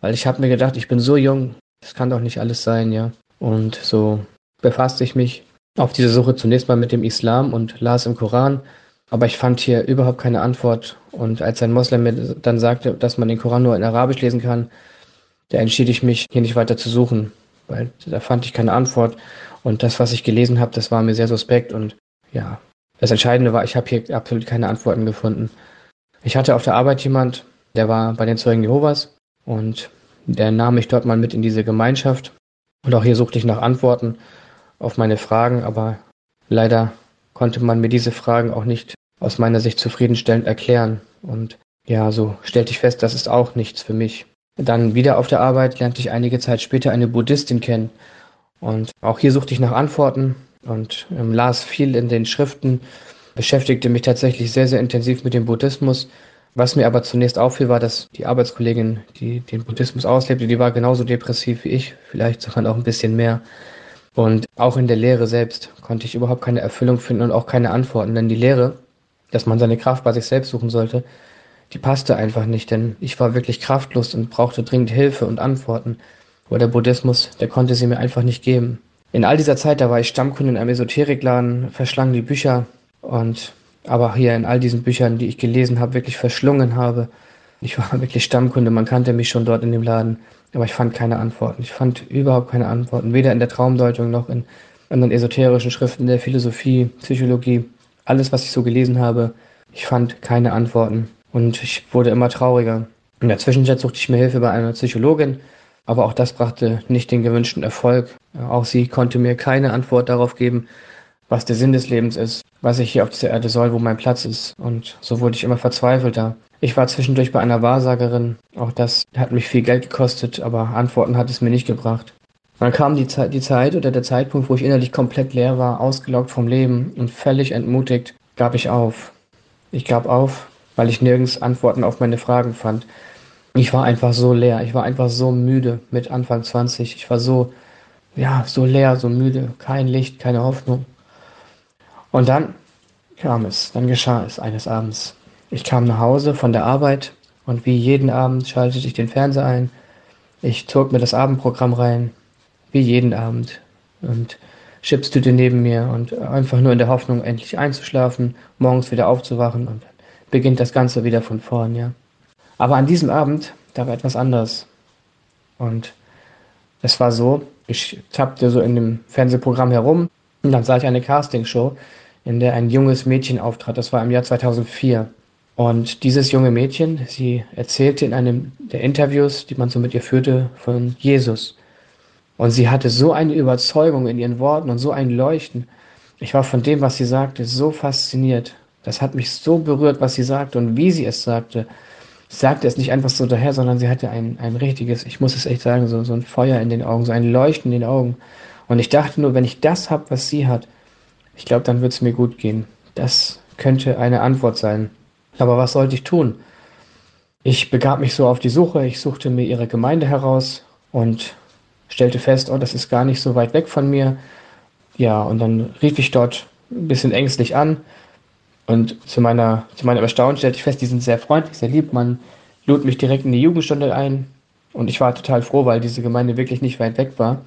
weil ich habe mir gedacht, ich bin so jung, das kann doch nicht alles sein, ja. Und so befasste ich mich auf diese Suche zunächst mal mit dem Islam und las im Koran, aber ich fand hier überhaupt keine Antwort. Und als ein Moslem mir dann sagte, dass man den Koran nur in Arabisch lesen kann, da entschied ich mich, hier nicht weiter zu suchen, weil da fand ich keine Antwort. Und das, was ich gelesen habe, das war mir sehr suspekt. Und ja, das Entscheidende war, ich habe hier absolut keine Antworten gefunden. Ich hatte auf der Arbeit jemand, der war bei den Zeugen Jehovas und der nahm mich dort mal mit in diese Gemeinschaft. Und auch hier suchte ich nach Antworten auf meine Fragen, aber leider konnte man mir diese Fragen auch nicht aus meiner Sicht zufriedenstellend erklären. Und ja, so stellte ich fest, das ist auch nichts für mich. Dann wieder auf der Arbeit lernte ich einige Zeit später eine Buddhistin kennen. Und auch hier suchte ich nach Antworten und ähm, las viel in den Schriften, beschäftigte mich tatsächlich sehr, sehr intensiv mit dem Buddhismus. Was mir aber zunächst auffiel, war, dass die Arbeitskollegin, die den Buddhismus auslebte, die war genauso depressiv wie ich, vielleicht sogar noch ein bisschen mehr. Und auch in der Lehre selbst konnte ich überhaupt keine Erfüllung finden und auch keine Antworten, denn die Lehre, dass man seine Kraft bei sich selbst suchen sollte, die passte einfach nicht, denn ich war wirklich kraftlos und brauchte dringend Hilfe und Antworten. Aber der Buddhismus, der konnte sie mir einfach nicht geben. In all dieser Zeit, da war ich Stammkunde in einem Esoterikladen, verschlang die Bücher und aber hier in all diesen Büchern, die ich gelesen habe, wirklich verschlungen habe. Ich war wirklich Stammkunde, man kannte mich schon dort in dem Laden, aber ich fand keine Antworten. Ich fand überhaupt keine Antworten, weder in der Traumdeutung noch in anderen esoterischen Schriften der Philosophie, Psychologie, alles, was ich so gelesen habe. Ich fand keine Antworten und ich wurde immer trauriger. In der Zwischenzeit suchte ich mir Hilfe bei einer Psychologin, aber auch das brachte nicht den gewünschten Erfolg. Auch sie konnte mir keine Antwort darauf geben, was der Sinn des Lebens ist, was ich hier auf dieser Erde soll, wo mein Platz ist. Und so wurde ich immer verzweifelter. Ich war zwischendurch bei einer Wahrsagerin. Auch das hat mich viel Geld gekostet, aber Antworten hat es mir nicht gebracht. Dann kam die Zeit, die Zeit oder der Zeitpunkt, wo ich innerlich komplett leer war, ausgelaugt vom Leben und völlig entmutigt, gab ich auf. Ich gab auf, weil ich nirgends Antworten auf meine Fragen fand. Ich war einfach so leer. Ich war einfach so müde mit Anfang 20. Ich war so, ja, so leer, so müde. Kein Licht, keine Hoffnung. Und dann kam es, dann geschah es eines Abends. Ich kam nach Hause von der Arbeit und wie jeden Abend schaltete ich den Fernseher ein. Ich zog mir das Abendprogramm rein, wie jeden Abend und Chipstüte neben mir und einfach nur in der Hoffnung, endlich einzuschlafen, morgens wieder aufzuwachen und dann beginnt das Ganze wieder von vorn, ja. Aber an diesem Abend, da war etwas anderes. Und es war so, ich tappte so in dem Fernsehprogramm herum und dann sah ich eine Castingshow, in der ein junges Mädchen auftrat. Das war im Jahr 2004. Und dieses junge Mädchen, sie erzählte in einem der Interviews, die man so mit ihr führte, von Jesus. Und sie hatte so eine Überzeugung in ihren Worten und so ein Leuchten. Ich war von dem, was sie sagte, so fasziniert. Das hat mich so berührt, was sie sagte und wie sie es sagte. Sie sagte es nicht einfach so daher, sondern sie hatte ein, ein richtiges, ich muss es echt sagen, so, so ein Feuer in den Augen, so ein Leuchten in den Augen. Und ich dachte nur, wenn ich das habe, was sie hat, ich glaube, dann wird es mir gut gehen. Das könnte eine Antwort sein. Aber was sollte ich tun? Ich begab mich so auf die Suche, ich suchte mir ihre Gemeinde heraus und stellte fest, oh, das ist gar nicht so weit weg von mir. Ja, und dann rief ich dort ein bisschen ängstlich an und zu meiner, zu meinem Erstaunen stellte ich fest, die sind sehr freundlich, sehr lieb. Man lud mich direkt in die Jugendstunde ein und ich war total froh, weil diese Gemeinde wirklich nicht weit weg war.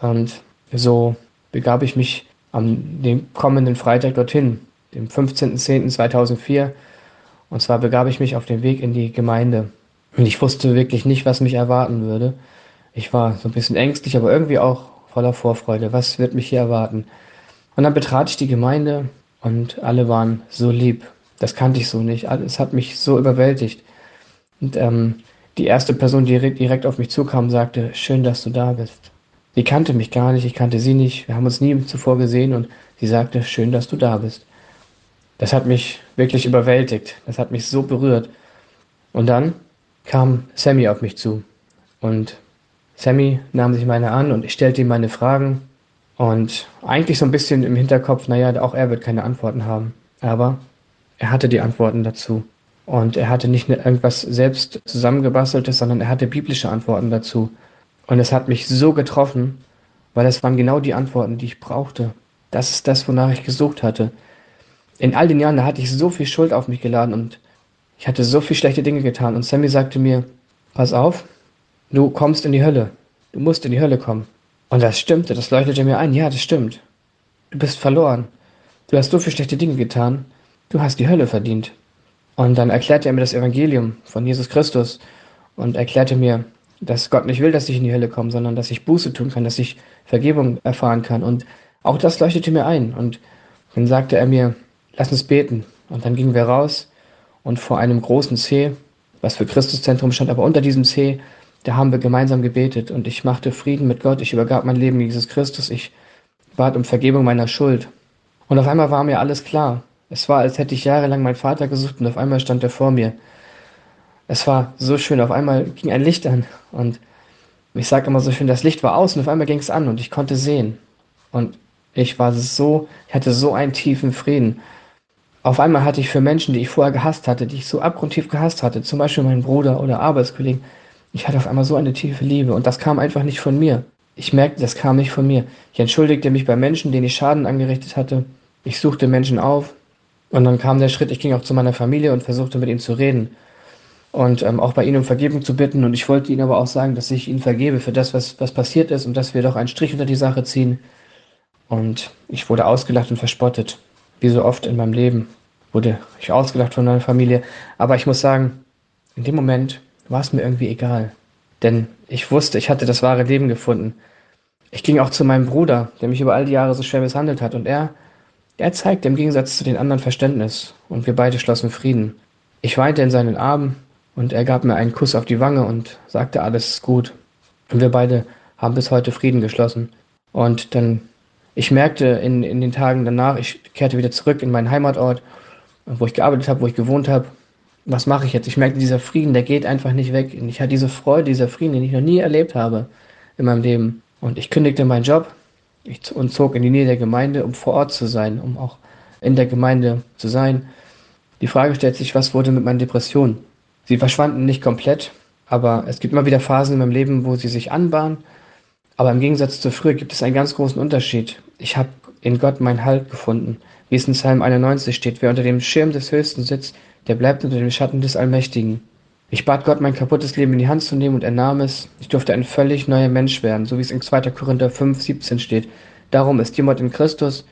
Und so begab ich mich am dem kommenden Freitag dorthin, dem 15.10.2004. Und zwar begab ich mich auf den Weg in die Gemeinde. Und ich wusste wirklich nicht, was mich erwarten würde. Ich war so ein bisschen ängstlich, aber irgendwie auch voller Vorfreude. Was wird mich hier erwarten? Und dann betrat ich die Gemeinde und alle waren so lieb. Das kannte ich so nicht. Es hat mich so überwältigt. Und ähm, die erste Person, die direkt auf mich zukam, sagte, schön, dass du da bist. Sie kannte mich gar nicht, ich kannte sie nicht. Wir haben uns nie zuvor gesehen und sie sagte, schön, dass du da bist. Das hat mich wirklich überwältigt. Das hat mich so berührt. Und dann kam Sammy auf mich zu. Und Sammy nahm sich meine an und ich stellte ihm meine Fragen. Und eigentlich so ein bisschen im Hinterkopf, naja, auch er wird keine Antworten haben. Aber er hatte die Antworten dazu. Und er hatte nicht irgendwas selbst zusammengebasteltes, sondern er hatte biblische Antworten dazu. Und es hat mich so getroffen, weil es waren genau die Antworten, die ich brauchte. Das ist das, wonach ich gesucht hatte. In all den Jahren, da hatte ich so viel Schuld auf mich geladen und ich hatte so viel schlechte Dinge getan. Und Sammy sagte mir, pass auf, du kommst in die Hölle. Du musst in die Hölle kommen. Und das stimmte, das leuchtete mir ein. Ja, das stimmt. Du bist verloren. Du hast so viel schlechte Dinge getan. Du hast die Hölle verdient. Und dann erklärte er mir das Evangelium von Jesus Christus und erklärte mir, dass Gott nicht will, dass ich in die Hölle komme, sondern dass ich Buße tun kann, dass ich Vergebung erfahren kann. Und auch das leuchtete mir ein. Und dann sagte er mir, lass uns beten. Und dann gingen wir raus und vor einem großen C, was für Christuszentrum stand, aber unter diesem C, da haben wir gemeinsam gebetet und ich machte Frieden mit Gott. Ich übergab mein Leben Jesus Christus. Ich bat um Vergebung meiner Schuld. Und auf einmal war mir alles klar. Es war, als hätte ich jahrelang meinen Vater gesucht und auf einmal stand er vor mir. Es war so schön. Auf einmal ging ein Licht an und ich sage immer so schön, das Licht war aus und auf einmal ging es an und ich konnte sehen. Und ich war so, ich hatte so einen tiefen Frieden. Auf einmal hatte ich für Menschen, die ich vorher gehasst hatte, die ich so abgrundtief gehasst hatte, zum Beispiel meinen Bruder oder Arbeitskollegen, ich hatte auf einmal so eine tiefe Liebe und das kam einfach nicht von mir. Ich merkte, das kam nicht von mir. Ich entschuldigte mich bei Menschen, denen ich Schaden angerichtet hatte. Ich suchte Menschen auf und dann kam der Schritt, ich ging auch zu meiner Familie und versuchte mit ihnen zu reden und ähm, auch bei ihnen um Vergebung zu bitten. Und ich wollte ihnen aber auch sagen, dass ich ihnen vergebe für das, was, was passiert ist und dass wir doch einen Strich unter die Sache ziehen. Und ich wurde ausgelacht und verspottet. Wie so oft in meinem Leben wurde ich ausgelacht von meiner Familie. Aber ich muss sagen, in dem Moment war es mir irgendwie egal. Denn ich wusste, ich hatte das wahre Leben gefunden. Ich ging auch zu meinem Bruder, der mich über all die Jahre so schwer misshandelt hat. Und er, er zeigte im Gegensatz zu den anderen Verständnis. Und wir beide schlossen Frieden. Ich weinte in seinen Armen und er gab mir einen Kuss auf die Wange und sagte, alles ist gut. Und wir beide haben bis heute Frieden geschlossen. Und dann, ich merkte in, in den Tagen danach, ich kehrte wieder zurück in meinen Heimatort, wo ich gearbeitet habe, wo ich gewohnt habe. Was mache ich jetzt? Ich merkte, dieser Frieden, der geht einfach nicht weg. Und ich hatte diese Freude, dieser Frieden, den ich noch nie erlebt habe in meinem Leben. Und ich kündigte meinen Job ich, und zog in die Nähe der Gemeinde, um vor Ort zu sein, um auch in der Gemeinde zu sein. Die Frage stellt sich, was wurde mit meinen Depressionen? Sie verschwanden nicht komplett, aber es gibt immer wieder Phasen in meinem Leben, wo sie sich anbahnen. Aber im Gegensatz zu früher gibt es einen ganz großen Unterschied. Ich habe in Gott meinen Halt gefunden. Wie es in Psalm 91 steht, wer unter dem Schirm des Höchsten sitzt, der bleibt unter dem Schatten des Allmächtigen. Ich bat Gott, mein kaputtes Leben in die Hand zu nehmen und er nahm es. Ich durfte ein völlig neuer Mensch werden, so wie es in 2. Korinther 5, 17 steht. Darum ist jemand in Christus,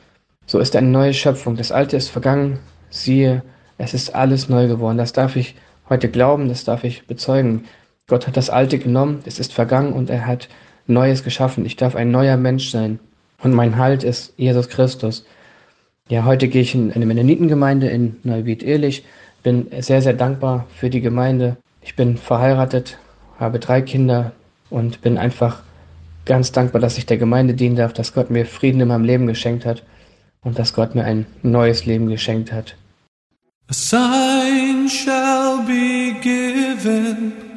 so ist eine neue Schöpfung. Das Alte ist vergangen, siehe, es ist alles neu geworden. Das darf ich heute glauben, das darf ich bezeugen. Gott hat das Alte genommen, es ist vergangen und er hat Neues geschaffen. Ich darf ein neuer Mensch sein. Und mein Halt ist Jesus Christus. Ja, heute gehe ich in eine Mennonitengemeinde in Neuwied-Ehrlich. Bin sehr, sehr dankbar für die Gemeinde. Ich bin verheiratet, habe drei Kinder und bin einfach ganz dankbar, dass ich der Gemeinde dienen darf, dass Gott mir Frieden in meinem Leben geschenkt hat und dass Gott mir ein neues Leben geschenkt hat. A sign shall be given,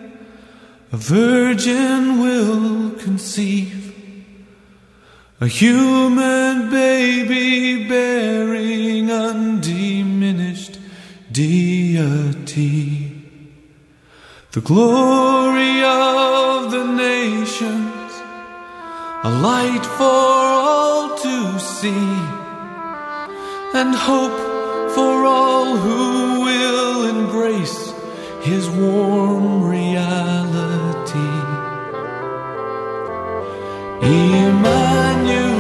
a virgin will conceive, a human baby bearing undiminished deity. The glory of the nations, a light for all to see, and hope for all who will embrace his warm reality. Immanuel.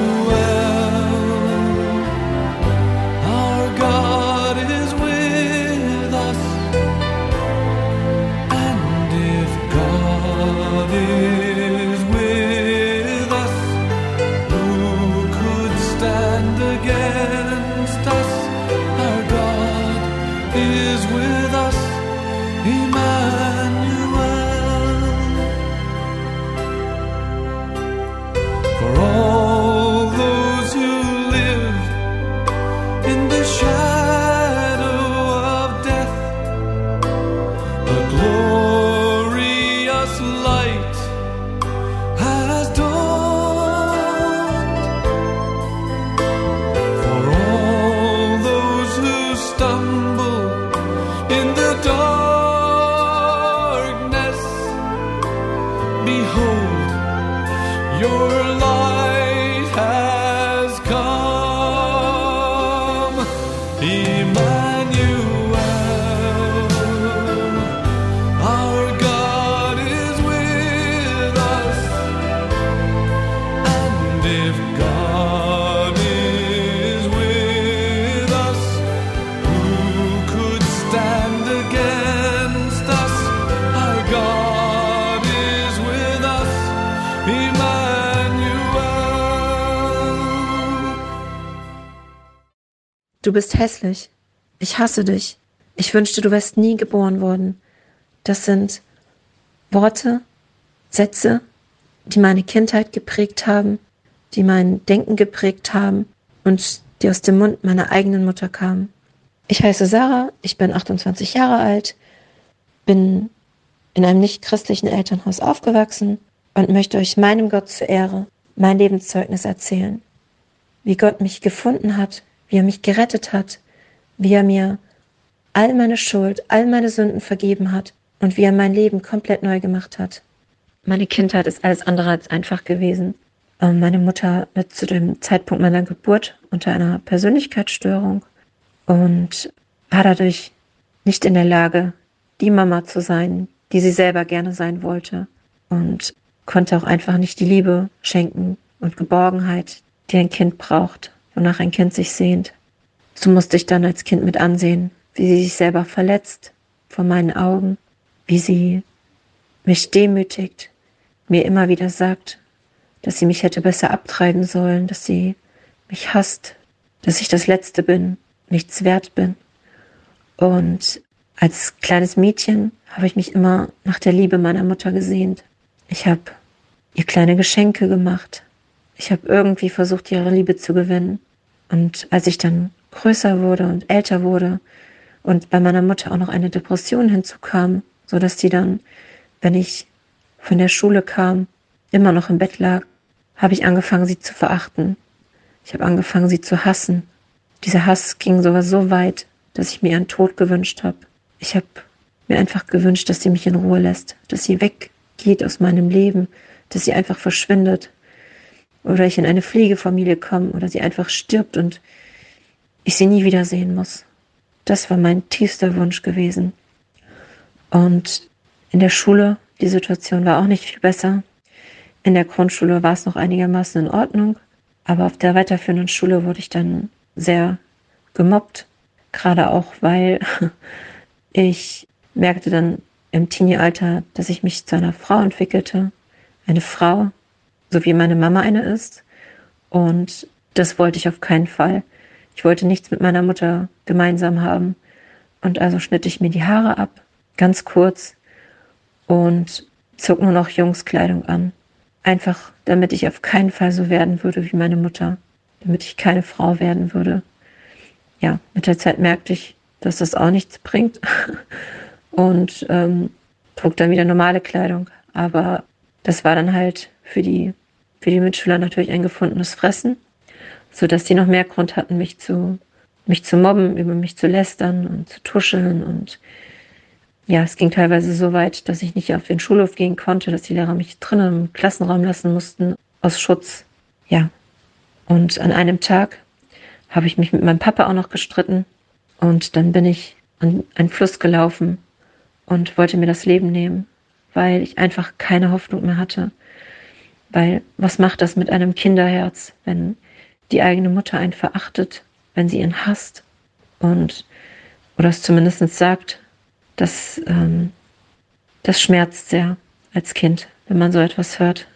Du bist hässlich. Ich hasse dich. Ich wünschte, du wärst nie geboren worden. Das sind Worte, Sätze, die meine Kindheit geprägt haben, die mein Denken geprägt haben und die aus dem Mund meiner eigenen Mutter kamen. Ich heiße Sarah, ich bin 28 Jahre alt, bin in einem nicht christlichen Elternhaus aufgewachsen und möchte euch meinem Gott zur Ehre mein Lebenszeugnis erzählen. Wie Gott mich gefunden hat, wie er mich gerettet hat, wie er mir all meine Schuld, all meine Sünden vergeben hat und wie er mein Leben komplett neu gemacht hat. Meine Kindheit ist alles andere als einfach gewesen. Ähm, meine Mutter litt zu dem Zeitpunkt meiner Geburt unter einer Persönlichkeitsstörung und war dadurch nicht in der Lage, die Mama zu sein, die sie selber gerne sein wollte und konnte auch einfach nicht die Liebe schenken und Geborgenheit, die ein Kind braucht wonach ein Kind sich sehnt. so musste ich dann als Kind mit ansehen, wie sie sich selber verletzt vor meinen Augen, wie sie mich demütigt, mir immer wieder sagt, dass sie mich hätte besser abtreiben sollen, dass sie mich hasst, dass ich das Letzte bin, nichts wert bin. Und als kleines Mädchen habe ich mich immer nach der Liebe meiner Mutter gesehnt. Ich habe ihr kleine Geschenke gemacht. Ich habe irgendwie versucht, ihre Liebe zu gewinnen. Und als ich dann größer wurde und älter wurde und bei meiner Mutter auch noch eine Depression hinzukam, so dass sie dann, wenn ich von der Schule kam, immer noch im Bett lag, habe ich angefangen, sie zu verachten. Ich habe angefangen, sie zu hassen. Dieser Hass ging sogar so weit, dass ich mir ihren Tod gewünscht habe. Ich habe mir einfach gewünscht, dass sie mich in Ruhe lässt, dass sie weggeht aus meinem Leben, dass sie einfach verschwindet. Oder ich in eine Pflegefamilie komme oder sie einfach stirbt und ich sie nie wiedersehen muss. Das war mein tiefster Wunsch gewesen. Und in der Schule, die Situation war auch nicht viel besser. In der Grundschule war es noch einigermaßen in Ordnung, aber auf der weiterführenden Schule wurde ich dann sehr gemobbt, gerade auch weil ich merkte dann im Teenie-Alter, dass ich mich zu einer Frau entwickelte, eine Frau, so wie meine Mama eine ist. Und das wollte ich auf keinen Fall. Ich wollte nichts mit meiner Mutter gemeinsam haben. Und also schnitt ich mir die Haare ab, ganz kurz, und zog nur noch Jungskleidung an. Einfach, damit ich auf keinen Fall so werden würde wie meine Mutter, damit ich keine Frau werden würde. Ja, mit der Zeit merkte ich, dass das auch nichts bringt und ähm, trug dann wieder normale Kleidung. Aber das war dann halt für die, für die Mitschüler natürlich ein gefundenes Fressen, so dass die noch mehr Grund hatten, mich zu, mich zu mobben, über mich zu lästern und zu tuscheln und ja, es ging teilweise so weit, dass ich nicht auf den Schulhof gehen konnte, dass die Lehrer mich drinnen im Klassenraum lassen mussten, aus Schutz. Ja. Und an einem Tag habe ich mich mit meinem Papa auch noch gestritten. Und dann bin ich an einen Fluss gelaufen und wollte mir das Leben nehmen, weil ich einfach keine Hoffnung mehr hatte. Weil was macht das mit einem Kinderherz, wenn die eigene Mutter einen verachtet, wenn sie ihn hasst und oder es zumindest sagt, das, ähm, das schmerzt sehr als Kind, wenn man so etwas hört,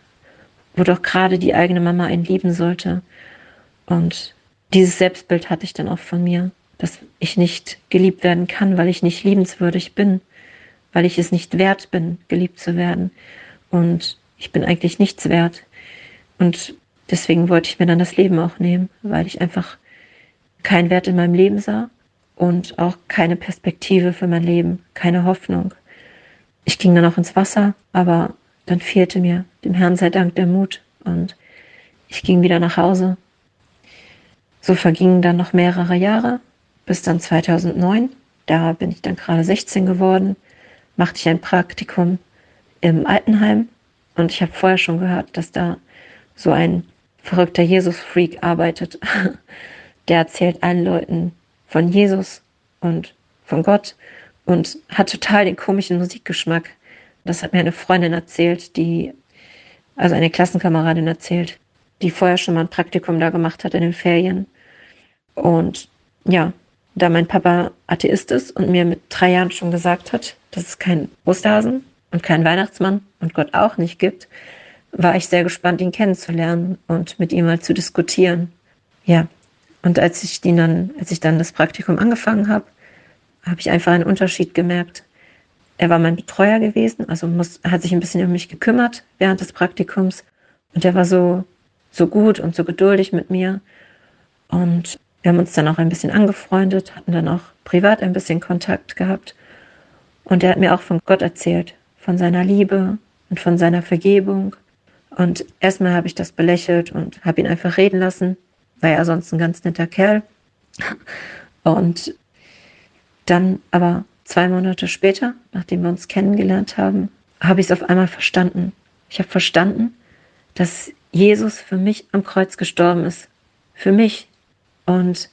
wo doch gerade die eigene Mama einen lieben sollte. Und dieses Selbstbild hatte ich dann auch von mir, dass ich nicht geliebt werden kann, weil ich nicht liebenswürdig bin, weil ich es nicht wert bin, geliebt zu werden. Und ich bin eigentlich nichts wert. Und deswegen wollte ich mir dann das Leben auch nehmen, weil ich einfach keinen Wert in meinem Leben sah und auch keine Perspektive für mein Leben, keine Hoffnung. Ich ging dann auch ins Wasser, aber dann fehlte mir dem Herrn sei Dank der Mut und ich ging wieder nach Hause. So vergingen dann noch mehrere Jahre, bis dann 2009. Da bin ich dann gerade 16 geworden, machte ich ein Praktikum im Altenheim und ich habe vorher schon gehört, dass da so ein verrückter Jesus-Freak arbeitet. Der erzählt allen Leuten, von Jesus und von Gott und hat total den komischen Musikgeschmack. Das hat mir eine Freundin erzählt, die, also eine Klassenkameradin erzählt, die vorher schon mal ein Praktikum da gemacht hat in den Ferien. Und ja, da mein Papa Atheist ist und mir mit drei Jahren schon gesagt hat, dass es keinen Osterhasen und keinen Weihnachtsmann und Gott auch nicht gibt, war ich sehr gespannt, ihn kennenzulernen und mit ihm mal zu diskutieren. Ja, und als ich die dann, als ich dann das Praktikum angefangen habe, habe ich einfach einen Unterschied gemerkt. Er war mein Betreuer gewesen, also muss, hat sich ein bisschen um mich gekümmert während des Praktikums. Und er war so, so gut und so geduldig mit mir. Und wir haben uns dann auch ein bisschen angefreundet, hatten dann auch privat ein bisschen Kontakt gehabt. Und er hat mir auch von Gott erzählt, von seiner Liebe und von seiner Vergebung. Und erstmal habe ich das belächelt und habe ihn einfach reden lassen war ja sonst ein ganz netter Kerl. Und dann aber zwei Monate später, nachdem wir uns kennengelernt haben, habe ich es auf einmal verstanden. Ich habe verstanden, dass Jesus für mich am Kreuz gestorben ist. Für mich. Und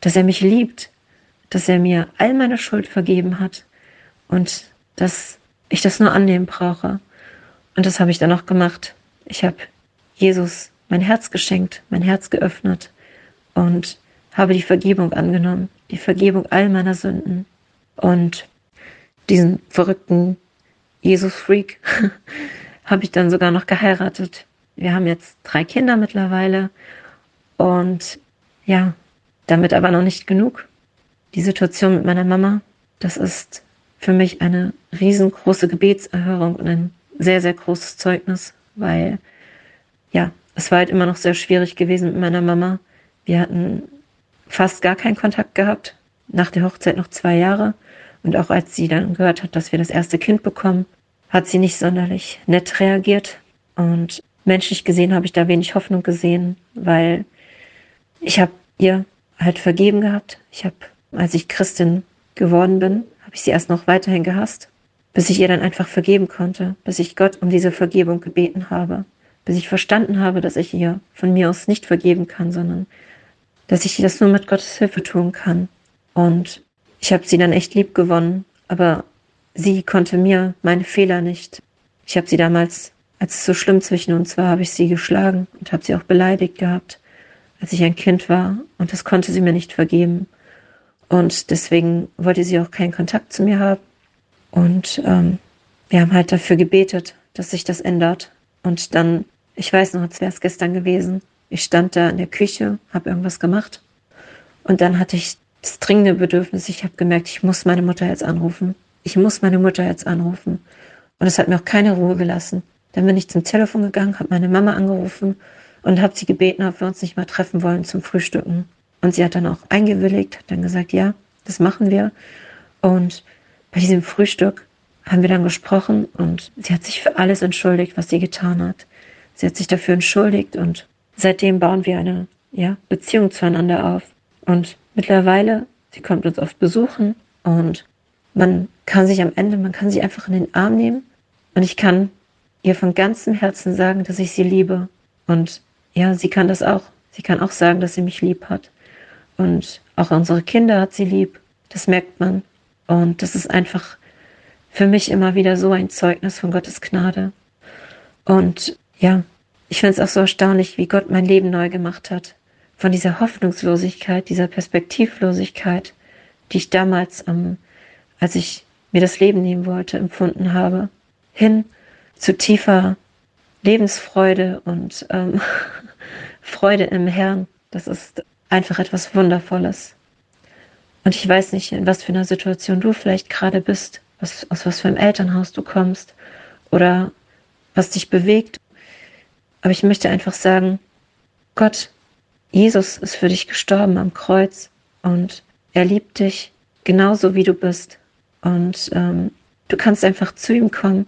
dass er mich liebt. Dass er mir all meine Schuld vergeben hat. Und dass ich das nur annehmen brauche. Und das habe ich dann auch gemacht. Ich habe Jesus mein Herz geschenkt, mein Herz geöffnet und habe die Vergebung angenommen, die Vergebung all meiner Sünden. Und diesen verrückten Jesus-Freak habe ich dann sogar noch geheiratet. Wir haben jetzt drei Kinder mittlerweile und ja, damit aber noch nicht genug. Die Situation mit meiner Mama, das ist für mich eine riesengroße Gebetserhörung und ein sehr, sehr großes Zeugnis, weil ja, es war halt immer noch sehr schwierig gewesen mit meiner Mama. Wir hatten fast gar keinen Kontakt gehabt. Nach der Hochzeit noch zwei Jahre. Und auch als sie dann gehört hat, dass wir das erste Kind bekommen, hat sie nicht sonderlich nett reagiert. Und menschlich gesehen habe ich da wenig Hoffnung gesehen, weil ich habe ihr halt vergeben gehabt. Ich habe, als ich Christin geworden bin, habe ich sie erst noch weiterhin gehasst, bis ich ihr dann einfach vergeben konnte, bis ich Gott um diese Vergebung gebeten habe, bis ich verstanden habe, dass ich ihr von mir aus nicht vergeben kann, sondern dass ich das nur mit Gottes Hilfe tun kann. Und ich habe sie dann echt lieb gewonnen, aber sie konnte mir meine Fehler nicht. Ich habe sie damals, als es so schlimm zwischen uns war, habe ich sie geschlagen und habe sie auch beleidigt gehabt, als ich ein Kind war. Und das konnte sie mir nicht vergeben. Und deswegen wollte sie auch keinen Kontakt zu mir haben. Und ähm, wir haben halt dafür gebetet, dass sich das ändert. Und dann, ich weiß noch, als wäre es gestern gewesen, ich stand da in der Küche, habe irgendwas gemacht. Und dann hatte ich das dringende Bedürfnis, ich habe gemerkt, ich muss meine Mutter jetzt anrufen. Ich muss meine Mutter jetzt anrufen. Und es hat mir auch keine Ruhe gelassen. Dann bin ich zum Telefon gegangen, habe meine Mama angerufen und habe sie gebeten, ob wir uns nicht mal treffen wollen zum Frühstücken. Und sie hat dann auch eingewilligt, hat dann gesagt, ja, das machen wir. Und bei diesem Frühstück haben wir dann gesprochen und sie hat sich für alles entschuldigt, was sie getan hat. Sie hat sich dafür entschuldigt und seitdem bauen wir eine ja, Beziehung zueinander auf. Und mittlerweile, sie kommt uns oft besuchen und man kann sich am Ende, man kann sie einfach in den Arm nehmen und ich kann ihr von ganzem Herzen sagen, dass ich sie liebe. Und ja, sie kann das auch. Sie kann auch sagen, dass sie mich lieb hat. Und auch unsere Kinder hat sie lieb. Das merkt man. Und das ist einfach für mich immer wieder so ein Zeugnis von Gottes Gnade. Und ja, ich finde es auch so erstaunlich, wie Gott mein Leben neu gemacht hat. Von dieser Hoffnungslosigkeit, dieser Perspektivlosigkeit, die ich damals, ähm, als ich mir das Leben nehmen wollte, empfunden habe, hin zu tiefer Lebensfreude und ähm, Freude im Herrn. Das ist einfach etwas Wundervolles. Und ich weiß nicht, in was für einer Situation du vielleicht gerade bist, was, aus was für einem Elternhaus du kommst oder was dich bewegt. Aber ich möchte einfach sagen, Gott, Jesus ist für dich gestorben am Kreuz und er liebt dich genauso wie du bist. Und ähm, du kannst einfach zu ihm kommen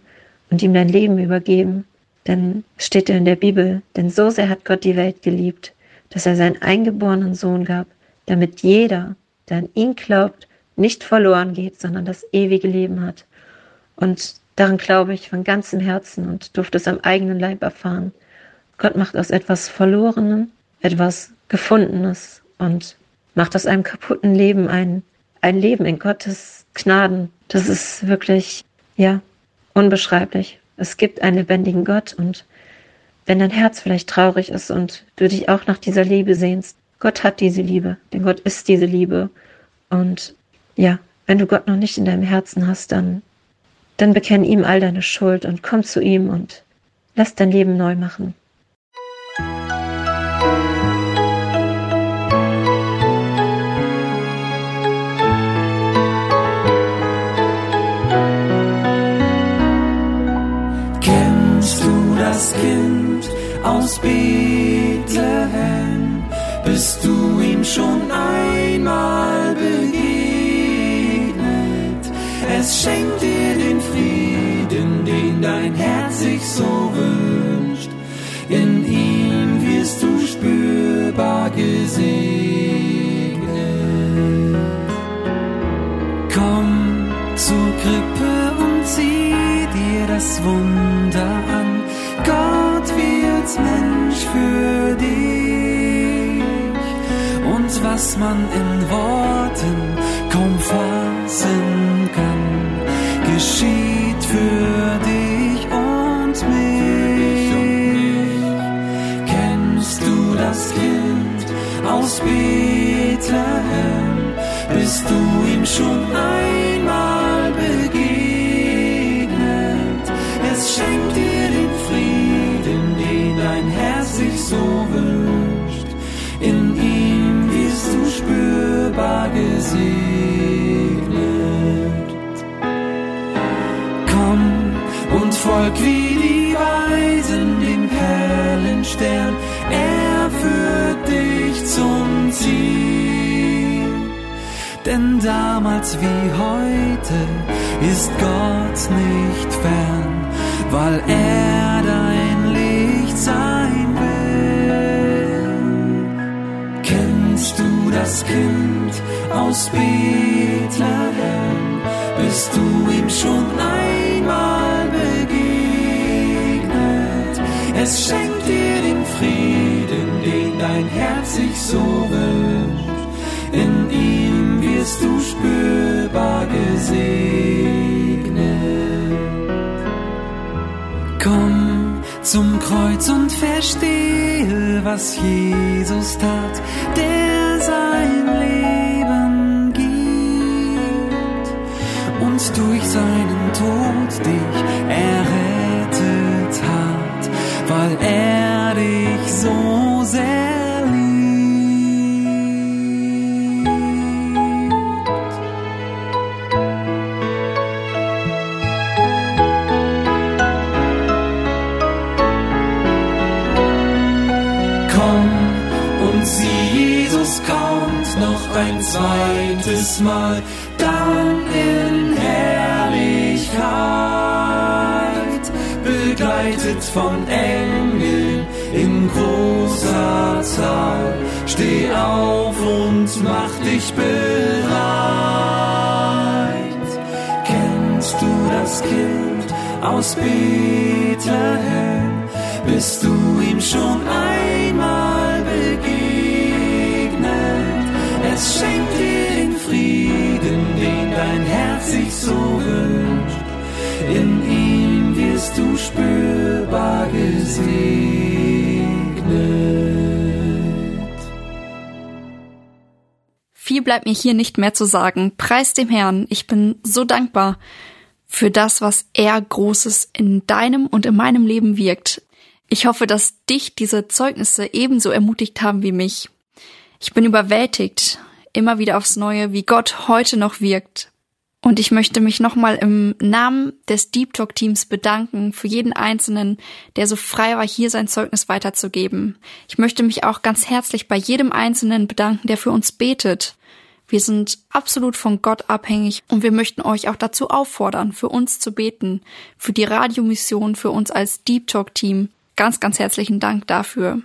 und ihm dein Leben übergeben. Denn steht ja in der Bibel, denn so sehr hat Gott die Welt geliebt, dass er seinen eingeborenen Sohn gab, damit jeder, der an ihn glaubt, nicht verloren geht, sondern das ewige Leben hat. Und daran glaube ich von ganzem Herzen und durfte es am eigenen Leib erfahren. Gott macht aus etwas Verlorenem etwas Gefundenes und macht aus einem kaputten Leben ein, ein Leben in Gottes Gnaden. Das ist wirklich, ja, unbeschreiblich. Es gibt einen lebendigen Gott und wenn dein Herz vielleicht traurig ist und du dich auch nach dieser Liebe sehnst, Gott hat diese Liebe, denn Gott ist diese Liebe. Und ja, wenn du Gott noch nicht in deinem Herzen hast, dann, dann bekenn ihm all deine Schuld und komm zu ihm und lass dein Leben neu machen. Aus Bethlehem? bist du ihm schon einmal begegnet. Es schenkt dir den Frieden, den dein Herz sich so wünscht. In ihm wirst du spürbar gesegnet. Komm zur Krippe und sieh dir das Wunder an. Gott Mensch für dich was man in Worten kaum fassen kann, geschieht für dich und mich. Kennst du das Kind aus? Bethlehem bist du ihm schon einmal so wünscht. In ihm wirst du spürbar gesegnet. Komm und folg wie die Weisen dem Perlenstern, er führt dich zum Ziel. Denn damals wie heute ist Gott nicht fern, weil er dein das Kind aus Bethlehem? Bist du ihm schon einmal begegnet? Es schenkt dir den Frieden, den dein Herz sich so wünscht. In ihm wirst du spürbar gesegnet. Komm zum Kreuz und verstehe, was Jesus tat, der durch seinen Tod dich errettet hat, weil er dich so sehr Komm und sieh, Jesus kommt noch ein zweites Mal, dann in von Engeln in großer Zahl. Steh auf und mach dich bereit. Kennst du das Kind aus Bethlehem? Bist du ihm schon einmal begegnet? Es schenkt dir den Frieden, den dein Herz sich so wünscht. In ihm wirst du spürbar gesegnet. Viel bleibt mir hier nicht mehr zu sagen. Preis dem Herrn. Ich bin so dankbar für das, was er Großes in deinem und in meinem Leben wirkt. Ich hoffe, dass dich diese Zeugnisse ebenso ermutigt haben wie mich. Ich bin überwältigt, immer wieder aufs Neue, wie Gott heute noch wirkt. Und ich möchte mich nochmal im Namen des Deep Talk Teams bedanken für jeden Einzelnen, der so frei war, hier sein Zeugnis weiterzugeben. Ich möchte mich auch ganz herzlich bei jedem Einzelnen bedanken, der für uns betet. Wir sind absolut von Gott abhängig und wir möchten euch auch dazu auffordern, für uns zu beten, für die Radiomission, für uns als Deep Talk Team. Ganz, ganz herzlichen Dank dafür.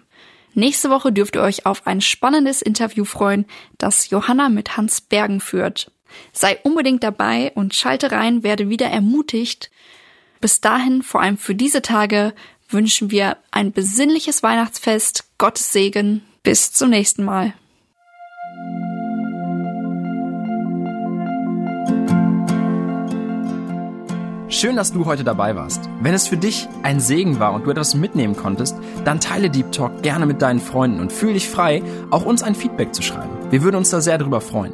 Nächste Woche dürft ihr euch auf ein spannendes Interview freuen, das Johanna mit Hans Bergen führt. Sei unbedingt dabei und schalte rein, werde wieder ermutigt. Bis dahin, vor allem für diese Tage, wünschen wir ein besinnliches Weihnachtsfest, Gottes Segen. Bis zum nächsten Mal. Schön, dass du heute dabei warst. Wenn es für dich ein Segen war und du etwas mitnehmen konntest, dann teile Deep Talk gerne mit deinen Freunden und fühle dich frei, auch uns ein Feedback zu schreiben. Wir würden uns da sehr darüber freuen.